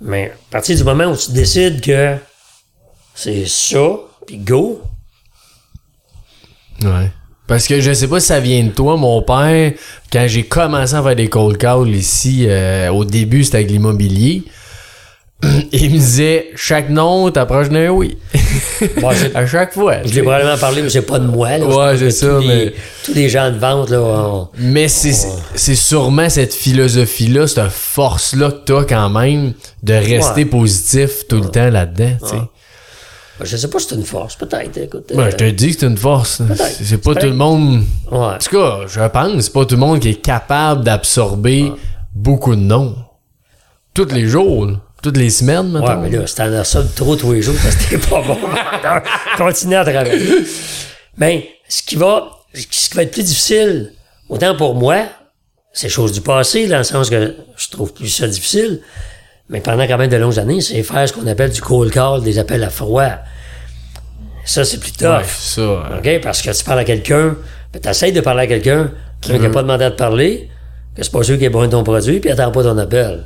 Mais à partir du moment où tu décides que c'est ça, puis go, Ouais. Parce que je sais pas si ça vient de toi, mon père, quand j'ai commencé à faire des cold calls ici, euh, au début, c'était avec l'immobilier. Il me disait, chaque nom t'approche d'un oui. Bon, à chaque fois. Je l'ai probablement parlé, mais c'est pas de moi. Là. Ouais, c'est ça, tous mais- Les, tous les gens de vente, là, on- Mais c'est c'est sûrement cette philosophie-là, cette force-là que t'as quand même de rester Ouais. positif tout le temps là-dedans, tu sais. Je sais pas si c'est une force, peut-être. Écoute, Ouais, euh, je te dis que c'est une force. C'est- C'est pas C'est tout le monde. ouais. En tout cas, je pense, c'est pas tout le monde qui est capable d'absorber beaucoup de noms. Tous les jours, toutes les semaines, Ouais, maintenant. mais là, t'en as ça de trop tous les jours, parce que t'es pas bon. Continue à travailler. Mais ce qui va, ce qui va être plus difficile, autant pour moi, c'est chose du passé, dans le sens que je trouve plus ça difficile, mais pendant quand même de longues années, c'est faire ce qu'on appelle du cold call, des appels à froid. Ça, c'est plus tough. Ouais, ça. OK? Parce que tu parles à quelqu'un, tu essaies de parler à quelqu'un qui n'a pas demandé à te parler, que c'est pas sûr qu'il ait besoin de ton produit, puis attend pas ton appel.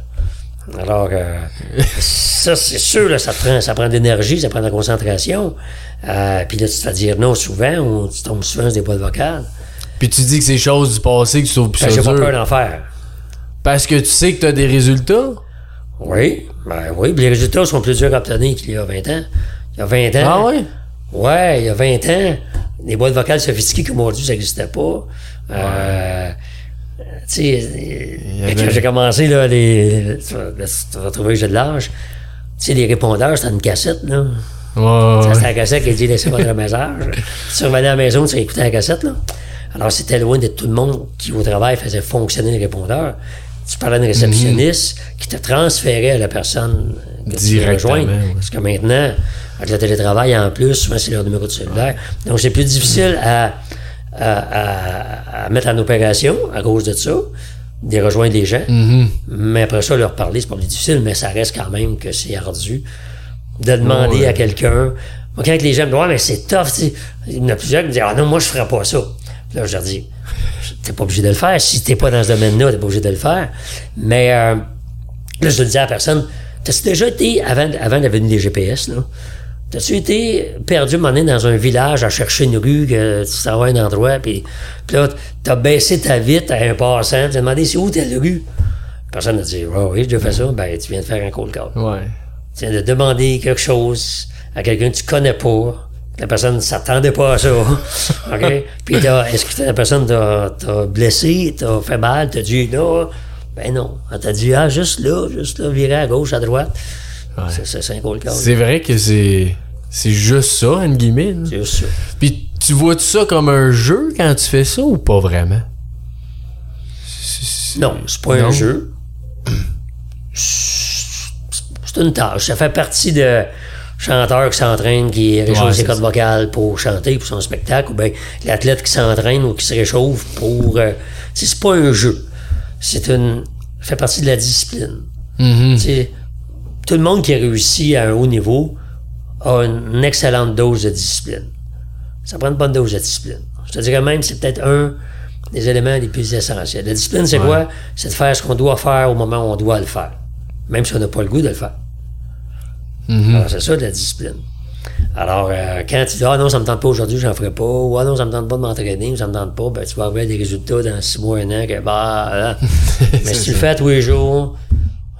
Alors, euh, ça, c'est sûr, là, ça, te prend, ça prend de l'énergie, ça prend de la concentration. Euh, puis là, tu te fais dire non souvent, ou tu tombes souvent sur des boîtes vocales. Puis tu dis que c'est chose du passé que tu trouves plus Ben, j'ai pas peur d'en faire. Parce que tu sais que t'as des résultats? Oui, ben oui, puis les résultats sont plus durs à obtenir qu'il y a 20 ans. Il y a 20 ans. Ah ouais? Ouais, il y a 20 ans, les boîtes vocales sophistiquées comme aujourd'hui, ça n'existait pas. Euh, tu sais, avait- quand j'ai commencé, là, les, tu vas, là, tu vas trouver que j'ai de l'âge. Tu sais, les répondeurs, c'était une cassette, là. Ouais. C'était la cassette qui dit laissez votre message. tu revenais à la maison, tu écoutais la cassette, là. Alors, c'était loin de tout le monde qui, au travail, faisait fonctionner les répondeurs. Tu parlais d'une réceptionniste qui te transférait à la personne que tu ouais. Parce que maintenant, avec le télétravail en plus, souvent c'est leur numéro de cellulaire. Donc c'est plus difficile à, à, à- à mettre en opération à cause de ça, de rejoindre les gens. Mais après ça, leur parler, c'est pas plus difficile, mais ça reste quand même que c'est ardu de demander Ouais. à quelqu'un. Moi, quand les gens me disent, ouais, mais c'est tough, tu sais. il y en a plusieurs qui me disent, ah non, moi, je ferais pas ça. Puis là, je leur dis, t'es pas obligé de le faire. Si t'es pas dans ce domaine-là, t'es pas obligé de le faire. Mais, euh, là, je le dis à la personne, t'as-tu déjà été, avant, avant la venue des GPS, là, t'as-tu été perdu, donné, dans un village à chercher une rue, que tu à un endroit, puis, puis là, t'as baissé ta vitre à un passant, tu as demandé, c'est où telle rue? La personne a dit, oh, oui, j'ai déjà fait ça. Ben, tu viens de faire un cold call. Ouais. Tu viens de demander quelque chose à quelqu'un que tu connais pas. La personne ne s'attendait pas à ça. OK? Puis est-ce que la personne t'a blessé, t'a fait mal, t'a dit non? Ben non. Elle t'a dit, ah, juste là, juste là, virer à gauche, à droite. C'est- un call. C'est vrai que c'est. C'est juste ça, entre guillemets. C'est juste ça. Puis tu vois-tu ça comme un jeu quand tu fais ça ou pas vraiment? Non, c'est pas Non? un jeu. C'est une tâche. Ça fait partie de chanteur qui s'entraîne, qui réchauffe Ouais, ses cordes ça. vocales pour chanter pour son spectacle, ou bien l'athlète qui s'entraîne ou qui se réchauffe pour... euh, c'est pas un jeu. C'est une... ça fait partie de la discipline. Mhm. Sais, tout le monde qui a réussi à un haut niveau a une excellente dose de discipline. Ça prend une bonne dose de discipline. Je te dirais même, c'est peut-être un des éléments les plus essentiels. La discipline, c'est Ouais. quoi? C'est de faire ce qu'on doit faire au moment où on doit le faire. Même si on n'a pas le goût de le faire. Mhm. Alors, c'est ça, de la discipline. Alors, euh, quand tu dis, ah non, ça me tente pas aujourd'hui, j'en ferai pas, ou ah non, ça me tente pas de m'entraîner, ou ça me tente pas, ben, tu vas avoir des résultats dans six mois, un an, que, bah, là. Mais si tu le fais tous les jours,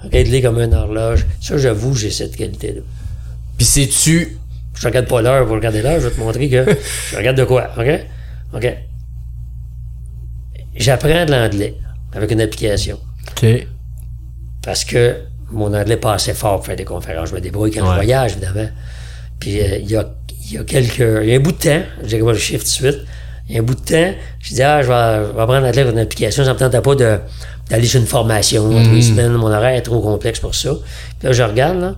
regarde-les comme une horloge, ça, j'avoue, j'ai cette qualité-là. Puis sais-tu. Je regarde pas l'heure pour regarder l'heure, je vais te montrer que je regarde de quoi, OK? OK. J'apprends de l'anglais avec une application. OK. Parce que mon anglais pas assez fort pour faire des conférences. Je me débrouille quand je voyage, évidemment. Puis euh, il y, a, il y a quelques... Il y a un bout de temps, je dirais pas le chiffre tout de suite, il y a un bout de temps, je dis, ah, je vais, je vais apprendre l'anglais avec une application, ça me tentait pas d'aller sur une formation, en trois semaines, mon horaire est trop complexe pour ça. Puis là, je regarde, là,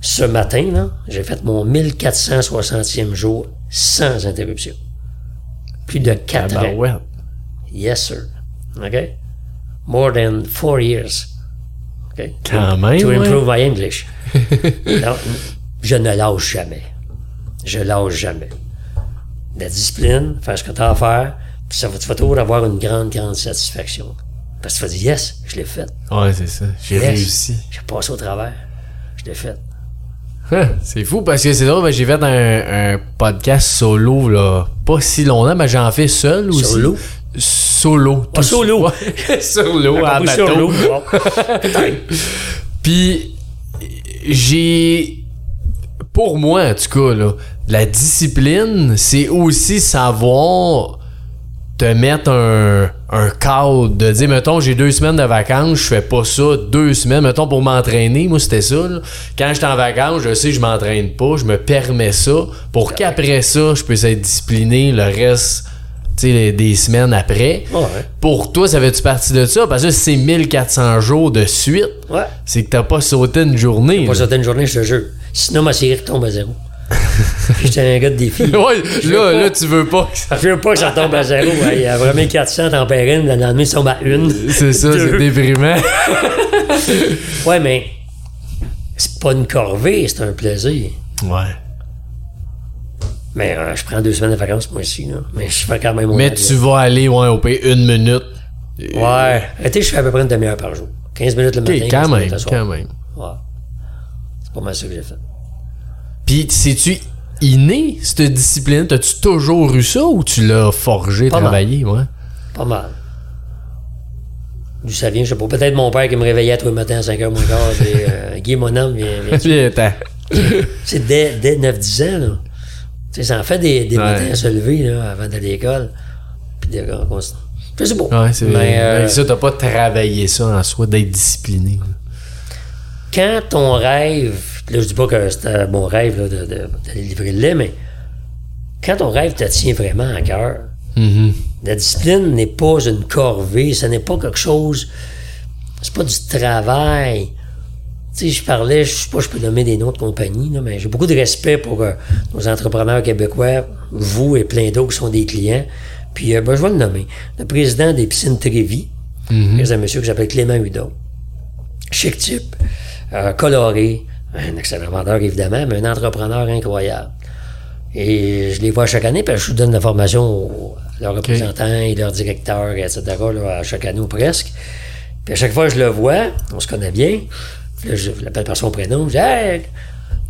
ce matin, là, j'ai fait mon 1460e jour sans interruption. Plus de 4 ans. Yes, sir. OK? More than four years. Quand même, To ouais. improve my English. Non, je ne lâche jamais. Je lâche jamais. La discipline, faire ce que tu as à faire, puis ça va, toujours avoir une grande, grande satisfaction. Parce que tu vas dire, yes, je l'ai fait. Ouais, c'est ça. J'ai Yes, réussi. J'ai passé au travers. Je l'ai fait. Hein, c'est fou parce que c'est drôle, j'ai fait un, un podcast solo, là, pas si longtemps, mais j'en fais seul aussi. Solo? Solo. Ah, Tout- solo. Ouais, solo, Ah, en sur bateau. l'eau. Puis j'ai pour moi en tout cas là, la discipline, c'est aussi savoir te mettre un, un cadre de dire mettons j'ai deux semaines de vacances, je fais pas ça deux semaines mettons pour m'entraîner, moi c'était ça là. Quand j'étais en vacances, je sais que je m'entraîne pas, je me permets ça pour qu'après ça, je puisse être discipliné le reste des semaines après. Ouais. Pour toi, ça fait-tu partie de ça? Parce que c'est 1400 jours de suite, Ouais. c'est que t'as pas sauté une journée. Pas là. certaines journées, je te jure. Sinon, ma série retombe à zéro. J'étais un gars de défi. ouais, là, là, tu veux pas que ça... Je veux pas que ça retombe à zéro. Il y a vraiment 400 tempérines, le lendemain, ça tombe à une. C'est ça, c'est déprimant. Ouais, mais c'est pas une corvée, c'est un plaisir. Ouais. Mais euh, je prends deux semaines de vacances, moi aussi. Là. Mais je fais quand même mon Mais tu vas aller, ouais, au pays une minute. Ouais. Été, je fais à peu près une demi-heure par jour. 15 minutes le matin. quand 15 même, quand même. Ouais. C'est pas mal ça que j'ai fait. Puis, c'est-tu inné, cette discipline? T'as-tu toujours eu ça ou tu l'as forgé, Pas mal. travaillé, ouais? Pas mal. D'où ça vient, je sais pas. Peut-être mon père qui me réveillait tous les matins à 5h moins quart. et, euh, Guy, mon homme, attends. C'est dès, dès 9-10 ans, là. Tu sais, ça en fait des, des Ouais. matins à se lever, là, avant d'aller à l'école. Puis de, sais pas. Ouais, c'est Mais, euh, mais ça, t'as pas travaillé ça en soi, d'être discipliné. quand ton rêve, là, je dis pas que c'était mon rêve, là, de, de- d'aller livrer le lait, mais quand ton rêve te tient vraiment à cœur, Mhm. la discipline n'est pas une corvée, ce n'est pas quelque chose, c'est pas du travail. Sais, je parlais, je sais pas, je peux nommer des noms de compagnies, là, mais j'ai beaucoup de respect pour euh, nos entrepreneurs québécois, vous et plein d'autres qui sont des clients. Puis, euh, ben, je vais le nommer. Le président des piscines Trévis, c'est un monsieur que j'appelle Clément Hudon. Chic type, euh, coloré, un excellent vendeur évidemment, mais un entrepreneur incroyable. Et je les vois chaque année, puis je donne la formation aux- à leurs représentants et leurs directeurs, etc., là, à chaque année ou presque. Puis à chaque fois que je le vois, on se connaît bien. Là, je l'appelle par son prénom. Je dis Hey,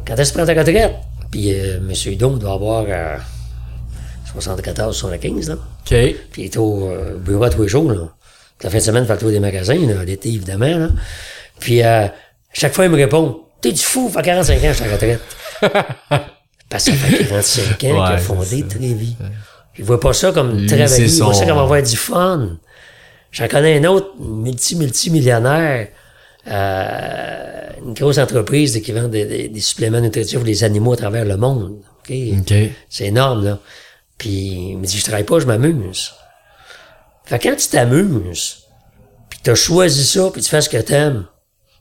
quand est-ce que tu prends ta retraite? Puis euh, M. Hudon doit avoir euh, 74, 75, là. OK. Puis il est au euh, bureau tous les jours, là. La fin de semaine, il fait le tour des magasins, là, l'été, évidemment, là. Puis, euh, chaque fois, il me répond, t'es du fou, fait 45 ans, je suis en retraite. Parce que ça fait 45 ans qu'il a fondé ça. Trévis. Il voit pas ça comme Lui, travailler, il voit ça comme avoir du fun. J'en connais un autre, multi-multimillionnaire, euh, une grosse entreprise qui vend des, des- des suppléments nutritifs pour les animaux à travers le monde. OK? OK. C'est énorme, là. Puis il me dit, je travaille pas, je m'amuse. Fait que quand tu t'amuses, puis tu as choisi ça, puis tu fais ce que t'aimes,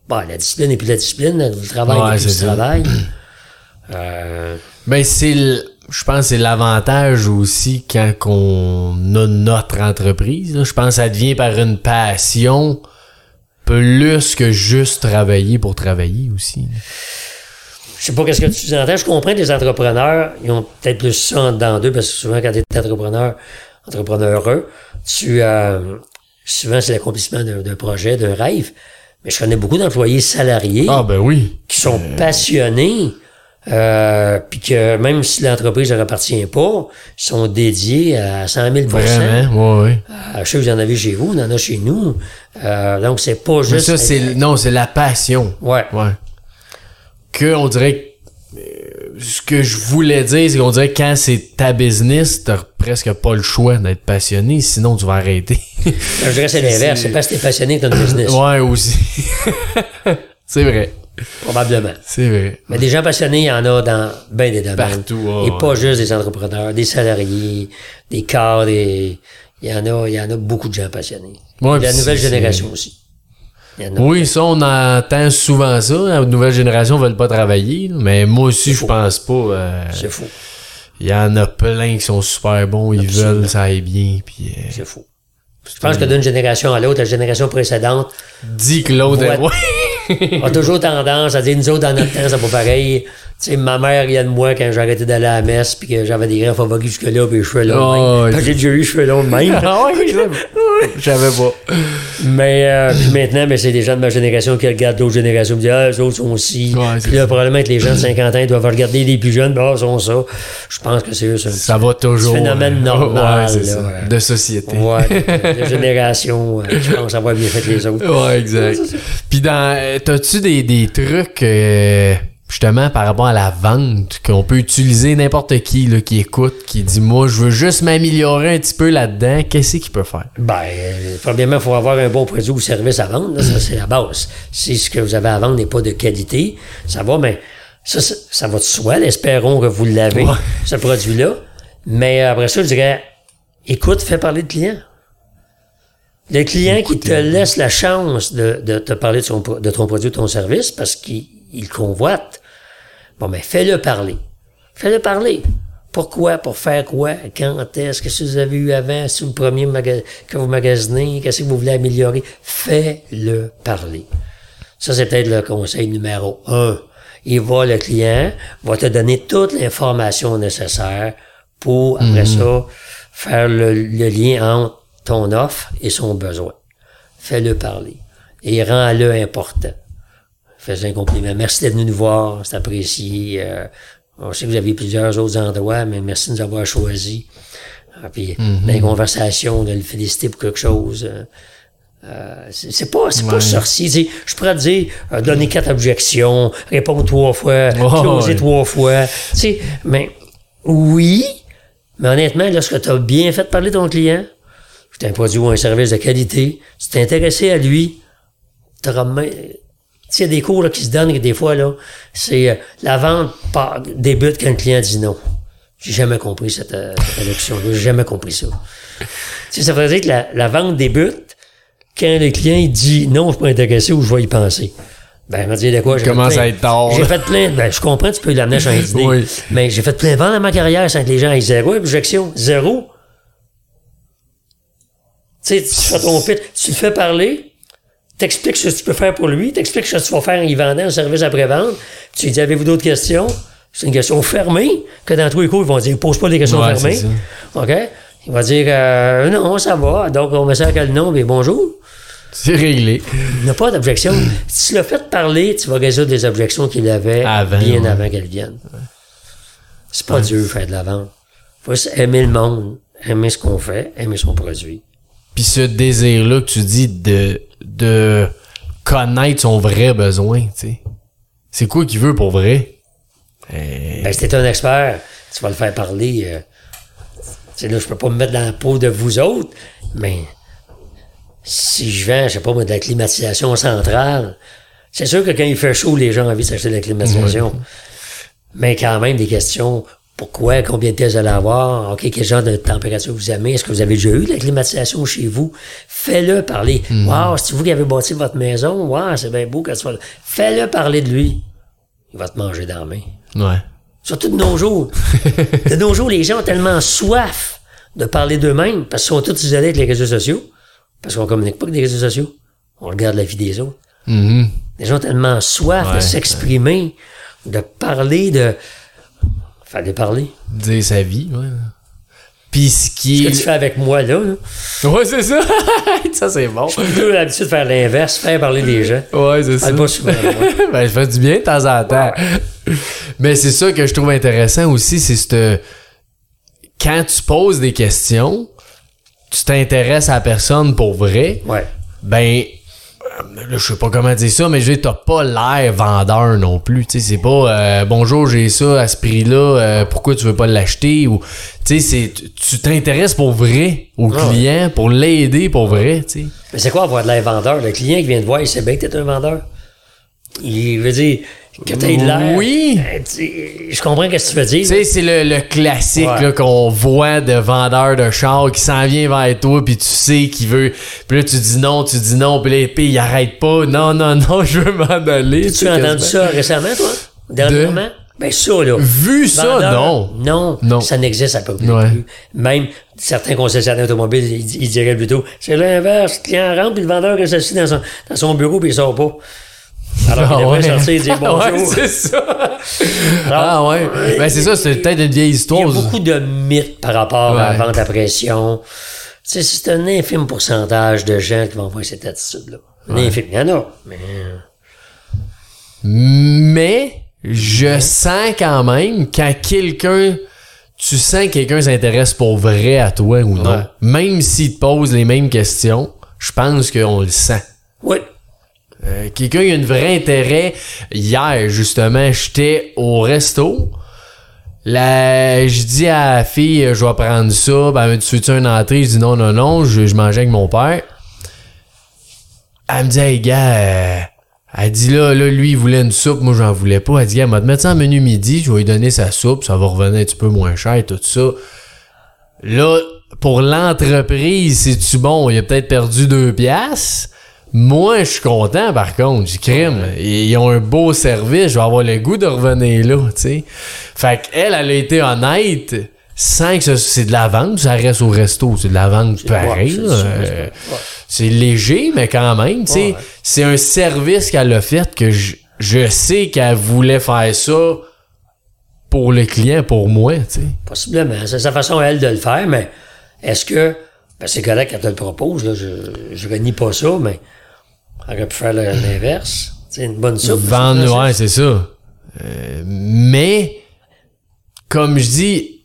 bon, la discipline et puis la discipline, le travail et puis c'est le travail. euh, Ben, c'est le- Je pense que c'est l'avantage aussi quand on a notre entreprise. là. Je pense que ça devient par une passion plus que juste travailler pour travailler aussi. je sais pas qu'est-ce que tu entends. Je comprends que les entrepreneurs, ils ont peut-être plus ça en dedans d'eux, parce que souvent, quand tu es entrepreneur, entrepreneureux, tu, euh, souvent, c'est l'accomplissement d'un d'un projet, d'un rêve. Mais je connais beaucoup d'employés salariés Ah, ben oui. qui sont passionnés, euh, puis que même si l'entreprise ne leur appartient pas, ils sont dédiés à 100 000 Vraiment, ouais, ouais. Euh, Je sais que vous en avez chez vous, on en a chez nous. Euh, donc, c'est pas Mais juste... ça, c'est. Non, c'est la passion. Ouais. Ouais. Que, on dirait que, euh, ce que je voulais dire, c'est qu'on dirait que quand c'est ta business, t'as presque pas le choix d'être passionné, sinon tu vas arrêter. Je dirais que c'est l'inverse. C'est parce que t'es passionné que t'as une business. ouais, aussi. c'est vrai. Probablement. C'est vrai. Mais des gens passionnés, il y en a dans bien des domaines. Partout, Et ouais. pas juste des entrepreneurs, des salariés, des cadres, des... il y en a, il y en a beaucoup de gens passionnés. Ouais, la nouvelle génération aussi. Il y en a. Oui, ça, on entend souvent ça. La nouvelle génération veulent pas travailler. Mais moi aussi, je pense pas. euh, C'est fou. Il y en a plein qui sont super bons. Ils Absolument. veulent, ça aille bien. Puis, euh, C'est fou. Je pense que d'une génération à l'autre, la génération précédente l'autre est... Ouais. a toujours tendance à dire nous autres dans notre temps, c'est pas pareil. Tu sais, ma mère, il y a de moi quand j'ai arrêté d'aller à la messe puis que j'avais des grands favoris jusque-là puis les cheveux longs. Oh, J'ai déjà eu les cheveux longs de même. Ah ouais, je savais pas. Mais euh, puis maintenant, mais c'est des gens de ma génération qui regardent d'autres générations et me disent Ah, eux autres sont aussi. Ouais, puis là, probablement que les gens de 50 ans ils doivent regarder les plus jeunes, bah, ils sont ça. Je pense que c'est eux, ça. Ça va toujours. phénomène euh, normal, ouais, c'est là, ça. ouais. De société. Ouais, de génération, euh, je pense avoir bien fait les autres. Ouais, exact. Puis dans, euh, t'as-tu des, des trucs euh, justement par rapport à la vente qu'on peut utiliser n'importe qui là, qui écoute, qui dit moi je veux juste m'améliorer un petit peu là-dedans, qu'est-ce qu'il peut faire? Ben, euh, premièrement, il faut avoir un bon produit ou service à vendre. là. ça, c'est la base. Si ce que vous avez à vendre n'est pas de qualité, ça va, mais ça, ça, ça va de soi. Espérons que vous l'avez, Ouais. ce produit-là. Mais après ça, je dirais, écoute, fais parler le client. Le client qui te laisse la chance de, de te parler de, son, de ton produit ou de ton service parce qu'il il convoite, bon, ben, fais-le parler. Fais-le parler. Pourquoi? Pour faire quoi? Quand est-ce? Qu'est-ce que vous avez eu avant? C'est le premier que vous magasinez? Qu'est-ce que vous voulez améliorer? Fais-le parler. Ça, c'est peut-être le conseil numéro un. Il va, le client, va te donner toute l'information nécessaire pour, après ça, faire le, le lien entre ton offre et son besoin. Fais-le parler. Et rends-le important. Fais un compliment. Merci d'être venu nous voir. C'est apprécié. Euh, on sait que vous avez plusieurs autres endroits, mais merci de nous avoir choisis. Ah, puis, dans les conversations, de le féliciter pour quelque chose. euh, euh, c'est pas, c'est pas sorcier. Tu sais, Je pourrais te dire, euh, donner quatre objections, répondre trois fois, Oh, closer ouais. trois fois. Tu sais, mais oui, mais honnêtement, lorsque tu as bien fait parler ton client, c'est un produit ou un service de qualité, tu t'es intéressé à lui, tu auras même- tu sais, il y a des cours là, qui se donnent des fois, là, c'est euh, la vente débute quand le client dit non. J'ai jamais compris cette, euh, cette. J'ai jamais compris ça. Tu sais, ça veut dire que la, la vente débute quand le client il dit non, je suis pas intéressé ou je vais y penser. Ben, va dire de quoi? Commence à être tard. J'ai fait plein, ben, je comprends, tu peux l'amener changer d'idée. Oui. Mais j'ai fait plein de ventes dans ma carrière sans que les gens aient zéro objection. Zéro. Tu sais, tu fais ton tu le fais parler, t'expliques ce que tu peux faire pour lui, t'expliques ce que tu vas faire en y vendant un service après-vente, tu lui dis, avez-vous d'autres questions? C'est une question fermée, que dans tous les cours, ils vont dire, pose pas les questions Ouais, fermées. OK? Il va dire, euh, non, ça va. Donc, on ça avec le nom, mais bonjour. C'est réglé. Il n'a pas d'objection. si tu l'as fait parler, tu vas résoudre des objections qu'il avait Avant, bien ouais. avant qu'elles viennent. C'est pas dur faire de la vente. faut juste aimer le monde, aimer ce qu'on fait, aimer son produit. Puis ce désir-là que tu dis de, de connaître son vrai besoin, tu sais. C'est quoi qu'il veut pour vrai? Euh, Ben, si t'es un expert, tu vas le faire parler. euh, tu sais, là, je peux pas me mettre dans la peau de vous autres, mais si je vends, je sais pas moi, de la climatisation centrale, c'est sûr que quand il fait chaud, les gens ont envie de s'acheter de la climatisation. Mais quand même, des questions. Pourquoi? Combien de pièces vous allez avoir? OK, quel genre de température vous aimez? Est-ce que vous avez déjà eu de la climatisation chez vous? Fais-le parler. Wow, c'est vous qui avez bâti votre maison? Wow, c'est bien beau quand tu vas... Fais-le parler de lui. Il va te manger dans la main. ouais. Surtout de nos jours. de nos jours, les gens ont tellement soif de parler d'eux-mêmes parce qu'ils sont tous isolés avec les réseaux sociaux. Parce qu'on communique pas avec des réseaux sociaux. On regarde la vie des autres. Mhm. Les gens ont tellement soif Ouais, de s'exprimer, de parler, de... Fallait parler. Dire sa vie, ouais. Puis ce qui Ce que tu fais avec moi, là, là Ouais, c'est ça. ça, c'est bon. j'ai plutôt l'habitude de faire l'inverse, faire parler les gens. Ouais, c'est ça. Pas souvent ben, je fais du bien de temps en temps. Mais c'est ça que je trouve intéressant aussi, c'est ce quand tu poses des questions, tu t'intéresses à la personne pour vrai, Ouais. ben je sais pas comment dire ça, mais je veux dire, t'as pas l'air vendeur non plus. Tu sais, c'est pas euh, bonjour, j'ai ça à ce prix-là, euh, pourquoi tu veux pas l'acheter ou tu sais, c'est tu t'intéresses pour vrai au ouais. client, pour l'aider pour vrai, tu sais. Mais c'est quoi avoir de l'air vendeur? Le client qui vient te voir, il sait bien que t'es un vendeur. Il veut dire que de l'air. Oui. Tu- Je comprends ce que tu veux dire. Tu sais, c'est le, le classique Ouais. qu'on voit de vendeur de char qui s'en vient vers toi, puis tu sais qu'il veut. Puis là, tu dis non, tu dis non, puis là, puis il arrête pas. Non, non, non, je veux m'en aller. tu as entendu ça récemment, toi? Dernièrement? Ben ça, là. Vu ça, non. Non, Non. ça n'existe à peu près Ouais. plus. Même certains concessionnaires automobiles, ils, ils diraient plutôt, c'est l'inverse. Le client rentre, puis le vendeur reste assis dans son, dans son bureau, puis il sort pas. Alors Ah devrait ouais. sortir et dire bonjour. ouais, c'est ça. Ah ouais. Ben c'est ça, c'est peut-être une vieille Il y histoire. a beaucoup de mythes par rapport à la vente à pression. Tu sais, c'est un infime pourcentage de gens qui vont avoir cette attitude-là. Un infime. Il y en a, mais... Mais je sens quand même quand quelqu'un tu sens que quelqu'un s'intéresse pour vrai à toi ou non. Ouais. Même s'il te pose les mêmes questions, je pense qu'on le sent. Oui. Euh, quelqu'un a un vrai intérêt. Hier, justement, j'étais au resto. Là, je dis à la fille, je vais prendre ça. Ben, tu veux-tu une entrée? Je dis non, non, non, je, je mangeais avec mon père. Elle me dit, hey, gars, euh, elle dit là, là, lui, il voulait une soupe, moi, j'en voulais pas. Elle dit, gars, m'a te mettre ça en menu midi, je vais lui donner sa soupe, ça va revenir un petit peu moins cher, tout ça. Là, pour l'entreprise, c'est-tu bon? Il a peut-être perdu deux piastres. Moi, je suis content, par contre. J'ai crime. Ils ont un beau service. Je vais avoir le goût de revenir là, tu sais. Fait qu'elle, elle a été honnête sans que ce- c'est de la vente. Ça reste au resto. C'est de la vente pareil. c'est Euh, ouais. C'est léger, mais quand même, tu sais. C'est un service qu'elle a fait que je, je sais qu'elle voulait faire ça pour le client, pour moi, tu sais. Possiblement. C'est sa façon à elle de le faire, mais est-ce que. Ben c'est correct quand elle le propose, là, je, je renie pas ça, mais aurait pu faire l'inverse. C'est une bonne soupe. Vendre, ouais, c'est ça. Euh, mais, comme je dis,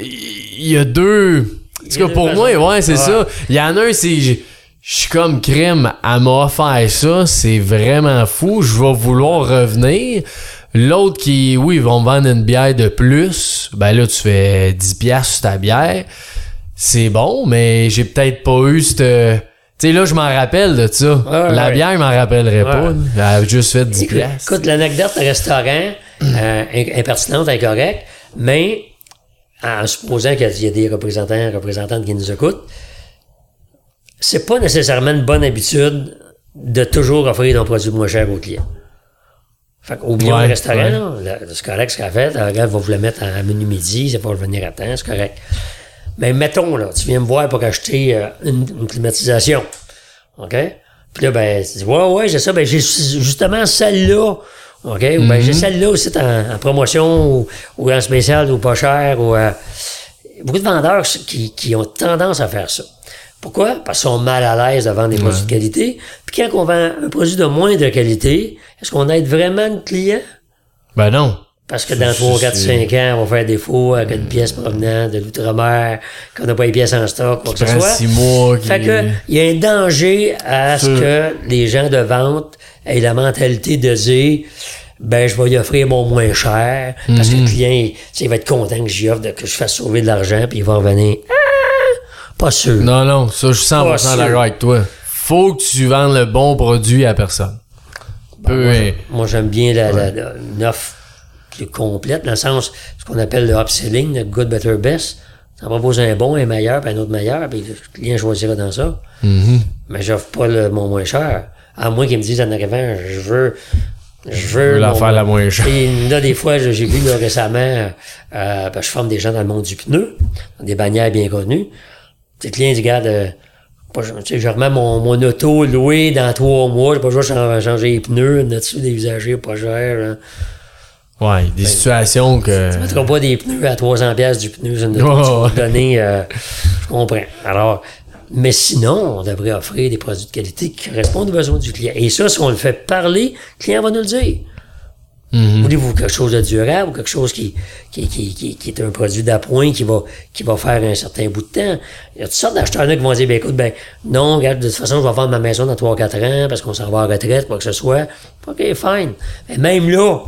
il y a deux. En tout cas, pour moi, ouais, c'est Ouais. ça. Il y en a un, c'est. Je suis comme elle m'a offert ça, c'est vraiment fou, je vais vouloir revenir. L'autre qui, oui, ils vont me vendre une bière de plus, ben là, tu fais 10 piastres sur ta bière. C'est bon, mais j'ai peut-être pas eu cette. Tu sais, là, je m'en rappelle de ça. La ouais. bière, je m'en rappellerais pas. Ouais. Elle a juste fait 10 Écoute, piastres. écoute, l'anecdote restaurant, euh, in- impertinente, incorrecte, mais en supposant qu'il y a des représentants, représentantes qui nous écoutent, c'est pas nécessairement une bonne habitude de toujours offrir un produit moins cher aux clients. Fait qu'oublions Ouais, le restaurant, ouais. c'est correct ce qu'elle a fait. Elle va vous le mettre à menu midi, c'est pas revenir à temps, c'est correct. Mais mettons, là, tu viens me voir pour acheter euh, une, une climatisation. OK? Puis là, ben, tu dis, ouais, ouais, j'ai ça, ben, j'ai justement celle-là. OK? Ou ben, j'ai celle-là aussi en, en promotion ou, ou en spécial ou pas cher ou, euh, beaucoup de vendeurs qui, qui ont tendance à faire ça. Pourquoi? Parce qu'ils sont mal à l'aise de vendre des produits de qualité. Puis quand on vend un produit de moindre qualité, est-ce qu'on aide vraiment le client? Ben non. Parce que dans C'est- 3, 4, c'est- 5 ans, on va faire défaut avec une pièce provenant de l'outre-mer, qu'on n'a pas les pièces en stock, quoi que ce soit. six mois, qui- Fait que, il y a un danger à ce que les gens de vente aient la mentalité de dire, ben, je vais lui offrir mon moins cher, parce que le client, il, tu sais, il va être content que j'y offre, que je fasse sauver de l'argent, puis il va revenir, ah, pas sûr. Non, non, ça, je suis 100% Pas sûr. d'accord avec toi. Faut que tu vendes le bon produit à personne. Peu, hein. Moi, j'aime bien la, la- la- une offre complète, dans le sens, ce qu'on appelle le upselling, le good, better, best. Ça propose un bon, un meilleur, puis un autre meilleur, puis le client choisira dans ça. Mais j'offre pas le, mon moins cher. À moins qu'ils me disent en arrivant, je veux, je veux. la faire la moins chère. Et là, des fois, j'ai vu là, récemment, euh, je forme des gens dans le monde du pneu, dans des bannières bien connues. Le client dit, regarde, euh, pas, tu sais, je remets mon, mon auto loué dans trois mois, j'ai pas de changer les pneus, là-dessus des usagers pas cher. Hein. Ouais, des situations que. Tu mettras pas des pneus à 300 pièces du pneu, c'est une tu vas ouais. te donner, euh, je comprends. Alors, mais sinon, on devrait offrir des produits de qualité qui correspondent aux besoins du client. Et ça, si on le fait parler, le client va nous le dire. Mhm. Voulez-vous quelque chose de durable ou quelque chose qui, qui, qui, qui, qui est un produit d'appoint qui va, qui va faire un certain bout de temps? Il y a toutes sortes d'acheteurs là qui vont dire, ben écoute, ben non, regarde, de toute façon, je vais vendre ma maison dans 3-4 ans parce qu'on s'en va en retraite, quoi que ce soit. OK, fine. Mais même là,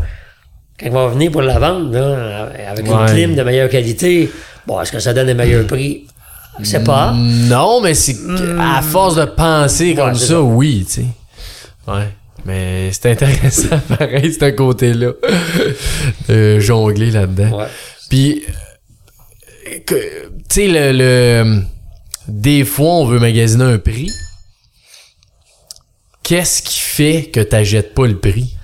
quand on va venir pour la vendre, là, avec une clim de meilleure qualité, bon, est-ce que ça donne un meilleur prix? Je sais pas. Non, mais c'est que- à force de penser comme Hmm. ça, ça. oui, tu sais. Ouais. Mais c'est intéressant, pareil, ce côté-là. de jongler là-dedans. Ouais. Puis, tu sais, le, le- Des fois, on veut magasiner un prix. Qu'est-ce qui fait que t'achètes pas le prix?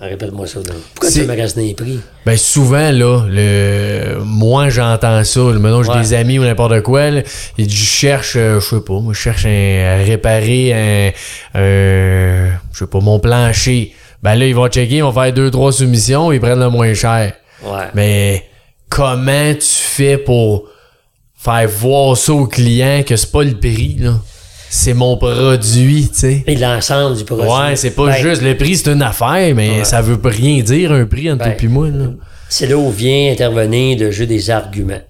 Répète-moi ça. Pourquoi tu magasiner les prix? Ben souvent là, le moi j'entends ça. Maintenant j'ai Ouais. des amis ou n'importe quoi. Là, ils disent, je cherche, euh, je sais pas, moi je cherche un, à réparer un, un- je sais pas mon plancher. Ben là ils vont checker, ils vont faire deux trois soumissions, ils prennent le moins cher. Ouais. Mais comment tu fais pour faire voir ça au client que c'est pas le prix là, c'est mon produit, tu sais. Et l'ensemble du produit. Ouais, c'est pas Ben, juste le prix, c'est une affaire, mais Ouais. ça veut pas rien dire un prix entre Ben, toi et moi là. C'est là où vient intervenir le jeu des arguments.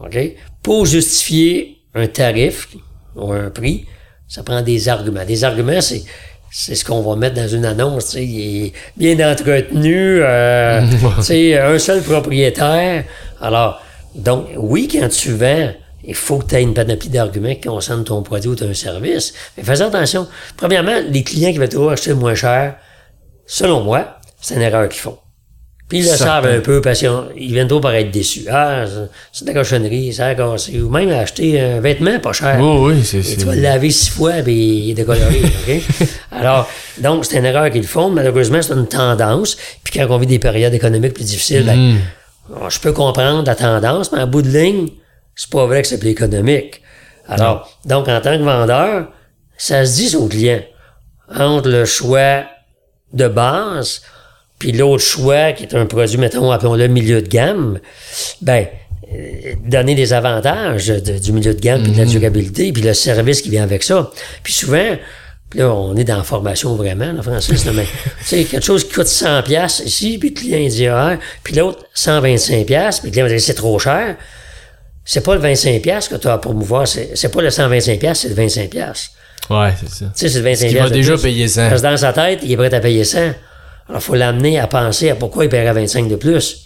OK? Pour justifier un tarif ou un prix, ça prend des arguments. Des arguments, c'est c'est ce qu'on va mettre dans une annonce. tu sais, Il est bien entretenu. euh, un seul propriétaire. Alors, donc, oui, quand tu vends, il faut que tu aies une panoplie d'arguments qui concernent ton produit ou ton service. Mais fais attention. Premièrement, les clients qui veulent toujours acheter le moins cher, selon moi, c'est une erreur qu'ils font. Puis ils le Certain. savent un peu parce qu'ils viennent trop par être déçus. Ah, c'est- de la cochonnerie, ça a cassé. Ou même acheter un vêtement pas cher. Oh oui, c'est Et c'est- tu vas le laver six fois, puis il est décoloré? Alors, donc, c'est une erreur qu'ils font. Malheureusement, c'est une tendance. Puis quand on vit des périodes économiques plus difficiles, ben, bon, je peux comprendre la tendance, mais en bout de ligne, c'est pas vrai que c'est plus économique. Alors, donc, en tant que vendeur, ça se dit au client. Entre le choix de base, puis l'autre choix, qui est un produit, mettons, appelons-le milieu de gamme, ben, euh, donner des avantages de- du milieu de gamme, puis de la durabilité, puis le service qui vient avec ça. Puis souvent, puis là, on est dans la formation vraiment, là, Francis, là, mais, tu sais, quelque chose qui coûte 100 pièces ici, puis le client dit, ah, puis l'autre, 125 pièces puis le client va dire, c'est trop cher. C'est pas le 25 pièces que tu as à promouvoir, c'est c'est pas le 125 pièces c'est le 25 pièces Ouais, c'est ça. tu sais, c'est le 25 Parce qu'il va déjà plus. payer 100. Parce que dans sa tête, il est prêt à payer 100. Alors, il faut l'amener à penser à pourquoi il paierait 25 de plus.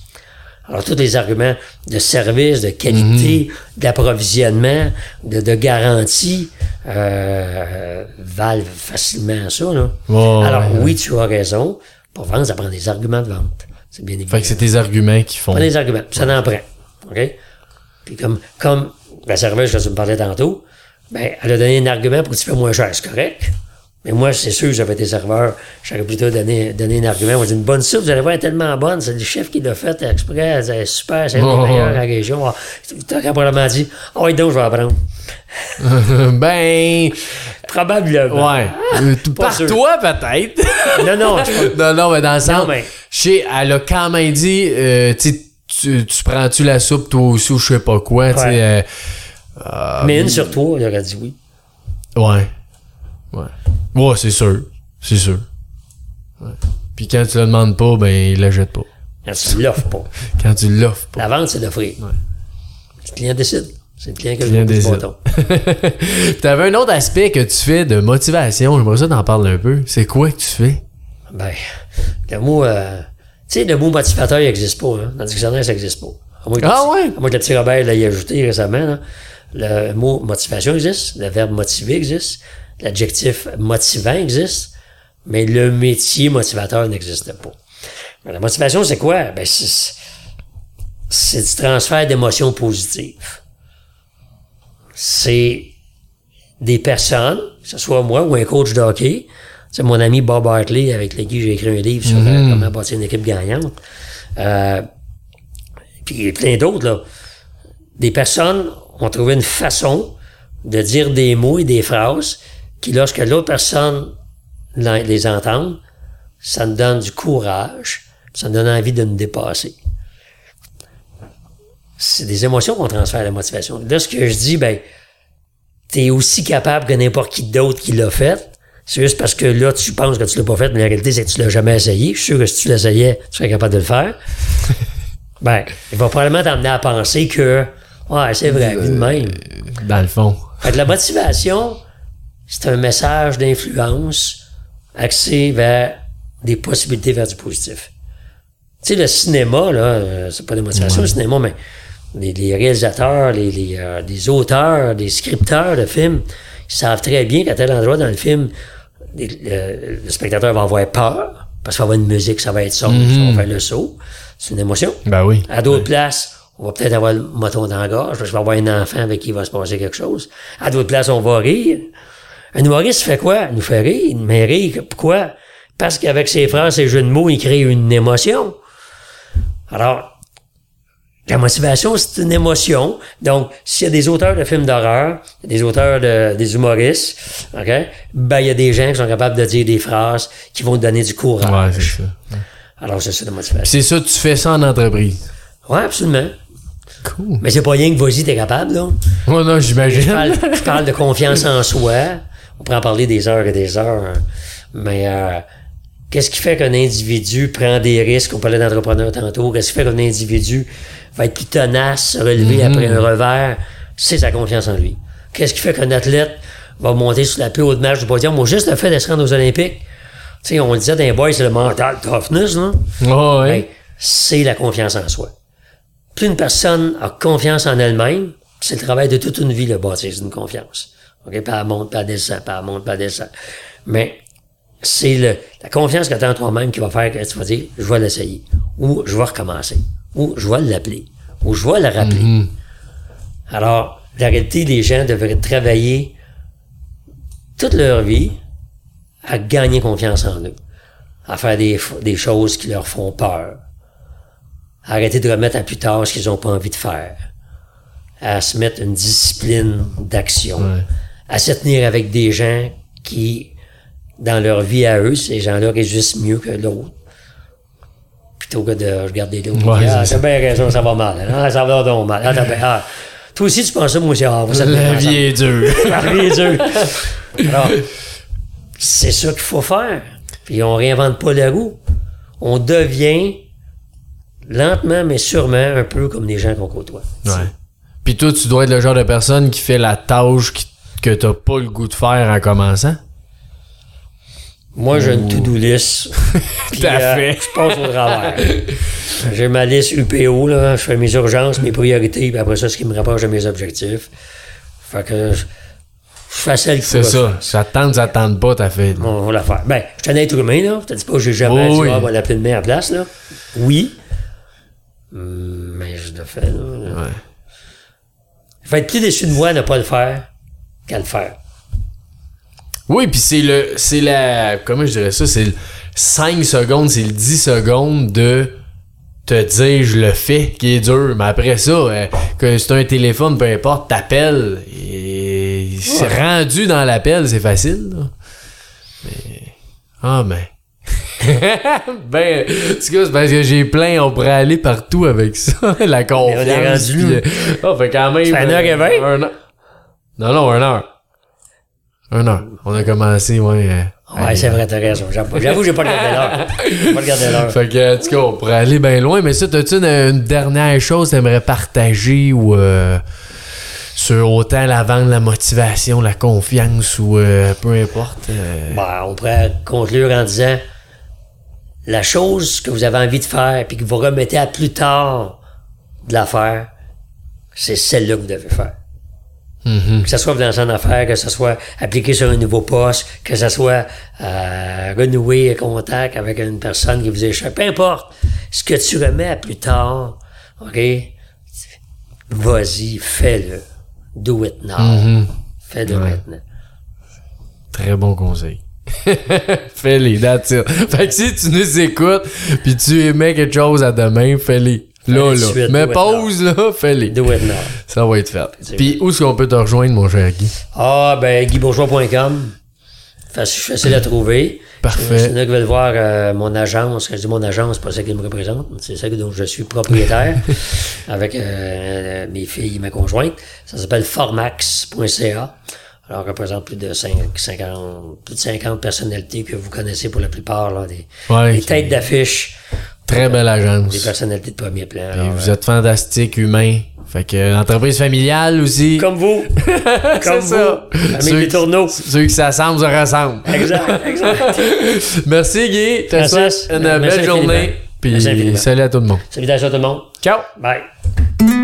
Alors, tous les arguments de service, de qualité, Mhm. d'approvisionnement, de, de garantie, euh, valent facilement ça, là. Alors, ouais, oui, tu as raison. Pour vendre, ça prend des arguments de vente. C'est bien évident. Fait que c'est tes arguments qui font. Prends des arguments. Ça en prend. OK? Puis comme, comme la serveuse que tu me parlais tantôt, ben, elle a donné un argument pour que tu fais moins cher. C'est correct. Mais moi, c'est sûr, j'avais été serveur, j'aurais plutôt donné, donné un argument. Moi, j'ai une bonne soupe, vous allez voir, elle est tellement bonne. C'est le chef qui l'a fait exprès, c'est super, c'est des Oh, meilleures ouais. à la région. Ah, T'as probablement dit, oh, oui, donc, je vais apprendre. ben, Probablement. ouais. Euh, t- Par sûr. toi, peut-être. Non, non, je- non, non, mais dans le sens. Non, mais- elle a quand même dit, euh, tu tu, tu prends-tu la soupe toi aussi ou je sais pas quoi, tu sais. Ouais. euh, mais une sur trois, il aurait dit oui. ouais. Ouais. Ouais, c'est sûr. C'est sûr. Ouais. Puis quand tu le demandes pas, ben, il la jette pas. Quand tu l'offres pas. Quand tu l'offres pas. La vente, c'est d'offrir. Le client décide. C'est le client qui a Client du décide. bâton. T'avais un autre aspect que tu fais de motivation. J'aimerais ça t'en parler un peu. C'est quoi que tu fais? Ben, le mot, euh, tu sais, le mot motivateur, il n'existe pas, hein. Dans le dictionnaire, ça n'existe pas. À moins que Ah le- ouais? À moins que le petit Robert l'ait ajouté récemment, là. Le mot motivation existe, le verbe motiver existe, l'adjectif motivant existe, mais le métier motivateur n'existe pas. Ben, La motivation, c'est quoi? Ben, c'est, c'est du transfert d'émotions positives. C'est des personnes, que ce soit moi ou un coach de hockey, c'est mon ami Bob Hartley avec qui j'ai écrit un livre sur euh, comment bâtir une équipe gagnante. Euh, puis il y a plein d'autres, là. Des personnes ont trouvé une façon de dire des mots et des phrases qui, lorsque l'autre personne les entend, ça nous donne du courage, ça nous donne envie de nous dépasser. C'est des émotions qu'on transfère à la motivation. Là, ce que je dis, ben, t'es aussi capable que n'importe qui d'autre qui l'a fait, C'est juste parce que là, tu penses que tu l'as pas fait, mais la réalité, c'est que tu l'as jamais essayé. Je suis sûr que si tu l'essayais, tu serais capable de le faire. ben, il va probablement t'emmener à penser que, ouais, c'est vrai, Euh, lui-même. Dans le fond. Fait que la motivation, c'est un message d'influence axé vers des possibilités vers du positif. Tu sais, le cinéma, là, euh, c'est pas des motivations, le cinéma, mais les, les réalisateurs, les, les, euh, les auteurs, les scripteurs de films, savent très bien qu'à tel endroit dans le film, le, le spectateur va avoir peur, parce qu'il va avoir une musique, ça va être sombre, ça va faire le saut. C'est une émotion. Ben oui. À d'autres places, on va peut-être avoir le moton dans la gorge, parce qu'il va y avoir un enfant avec qui il va se passer quelque chose. À d'autres places, on va rire. Un humoriste fait quoi? Il nous fait rire. Mais rire, pourquoi? Parce qu'avec ses phrases, ses jeux de mots, il crée une émotion. Alors, la motivation, c'est une émotion. Donc, s'il y a des auteurs de films d'horreur, des auteurs de, des humoristes, OK? Ben, il y a des gens qui sont capables de dire des phrases qui vont te donner du courage. Ouais, c'est ça. Alors, c'est ça la motivation. C'est ça, tu fais ça en entreprise. Ouais, absolument. Cool. Mais c'est pas rien que vas-y, t'es capable, là. Oh non, j'imagine. je parle de confiance en soi. On pourrait en parler des heures et des heures. hein. Mais euh, qu'est-ce qui fait qu'un individu prend des risques? On parlait d'entrepreneur tantôt? Qu'est-ce qui fait qu'un individu va être plus tenace, se relever après un revers? C'est sa confiance en lui. Qu'est-ce qui fait qu'un athlète va monter sur la plus haute marche du podium? Moi, juste le fait de se rendre aux Olympiques. Tu sais, on le disait les boys, c'est le mental toughness. Oh, Ben, ouais. c'est la confiance en soi. Plus une personne a confiance en elle-même, c'est le travail de toute une vie, le bâtir une confiance. OK? Puis elle monte, puis elle descend, puis elle monte, puis elle descend. Mais c'est le, la confiance que tu as en toi-même qui va faire que tu vas dire, je vais l'essayer. Ou je vais recommencer. Ou je vais l'appeler. Ou je vais le rappeler. Alors, la réalité, les gens devraient travailler toute leur vie à gagner confiance en eux, à faire des, des choses qui leur font peur, à arrêter de remettre à plus tard ce qu'ils n'ont pas envie de faire, à se mettre une discipline d'action, Ouais. à se tenir avec des gens qui, dans leur vie à eux, ces gens-là réussissent mieux que l'autre. Plutôt que de regarder l'autre. Ouais, ah, c'est bien raison, ça va mal. Ah, ça va donc mal. Ah, ah. Toi aussi, tu penses ça, moi aussi. Ah, me La vie est dure. la vie est dure. Alors, c'est ça qu'il faut faire. Puis on réinvente pas la roue. On devient lentement mais sûrement un peu comme les gens qu'on côtoie. Ouais. Puis toi, tu dois être le genre de personne qui fait la tâche que t'as pas le goût de faire en commençant? Moi, j'ai une to-do list. puis, Tout à euh, fait. je passe au travers. j'ai ma liste UPO, là. Je fais mes urgences, mes priorités, puis après ça, ce qui me rapproche de mes objectifs. Fait que je je fais celle C'est ça. Te tente pas, t'as fait. On va la faire. Ben, je suis un être humain, là. Je te dis pas que j'ai jamais Oui, dit, oui. ah, on va l'appeler demain à la place, là. Oui. Hum, Mais je le fais, là. Ouais. Je vais être plus déçu de moi de ne pas le faire qu'à le faire. Oui, puis c'est le. C'est la. Comment je dirais ça? C'est le 5 secondes, c'est le 10 secondes de te dire je le fais qui est dur. Mais après ça, euh, que c'est un téléphone, peu importe, t'appelles. Et c'est rendu dans l'appel, c'est facile. là. Mais. Ah, ben. ben, en tout cas, c'est parce que j'ai plein, on pourrait aller partout avec ça, la confiance. rendu puis, là. euh, Ah, fait quand même. Fait une heure et vingt? un. Non, non, un heure. Un heure. On a commencé, ouais. euh, Ouais, c'est vrai, t'as raison. J'avoue, j'ai pas regardé l'heure. J'ai pas regardé l'heure. Fait que, tout cas, on pourrait aller bien loin, mais ça, t'as-tu une, une dernière chose que t'aimerais partager ou euh, sur autant la vente, la motivation, la confiance ou euh, peu importe? euh, Ben, on pourrait conclure en disant la chose que vous avez envie de faire puis que vous remettez à plus tard de la faire, c'est celle-là que vous devez faire. Mhm. Que ce soit vous lancer en affaires, que ce soit appliquer sur un nouveau poste, que ce soit euh, renouer un contact avec une personne qui vous échappe, peu importe. Ce que tu remets à plus tard, OK? Vas-y, fais-le. Do it now. Mhm. Fais-le Ouais. maintenant. Très bon conseil. fais-les, that's it. Fait que si tu nous écoutes puis tu émets quelque chose à demain, fais-les. Là, là. suite, Mais pause, là, fais-les. Do it now. Ça va être fait. Puis où est-ce qu'on peut te rejoindre, mon cher Guy? Ah, ben, guybourgeois.com. Facile, facile à trouver. Parfait. C'est là qui veulent voir euh, mon agence. Quand je dis mon agence, c'est pas celle qui me représente, c'est celle dont je suis propriétaire avec euh, mes filles et ma conjointe. Ça s'appelle formax.ca. Alors, on représente plus de 5, 50, plus de 50 personnalités que vous connaissez pour la plupart, là, des, Ouais, des têtes d'affiche, Très belle des agence. personnalités de premier plan. Alors, vous êtes fantastique, humain. Fait que euh, entreprise familiale aussi. Comme vous. Comme vous. ça. Ceux des qui- tourneaux. Ceux qui s'assemblent se ressemblent. Exact, exact. Merci Guy. Te souhaite une Merci belle journée. Puis salut à tout le monde. Salutations à tout le monde. Ciao. Bye.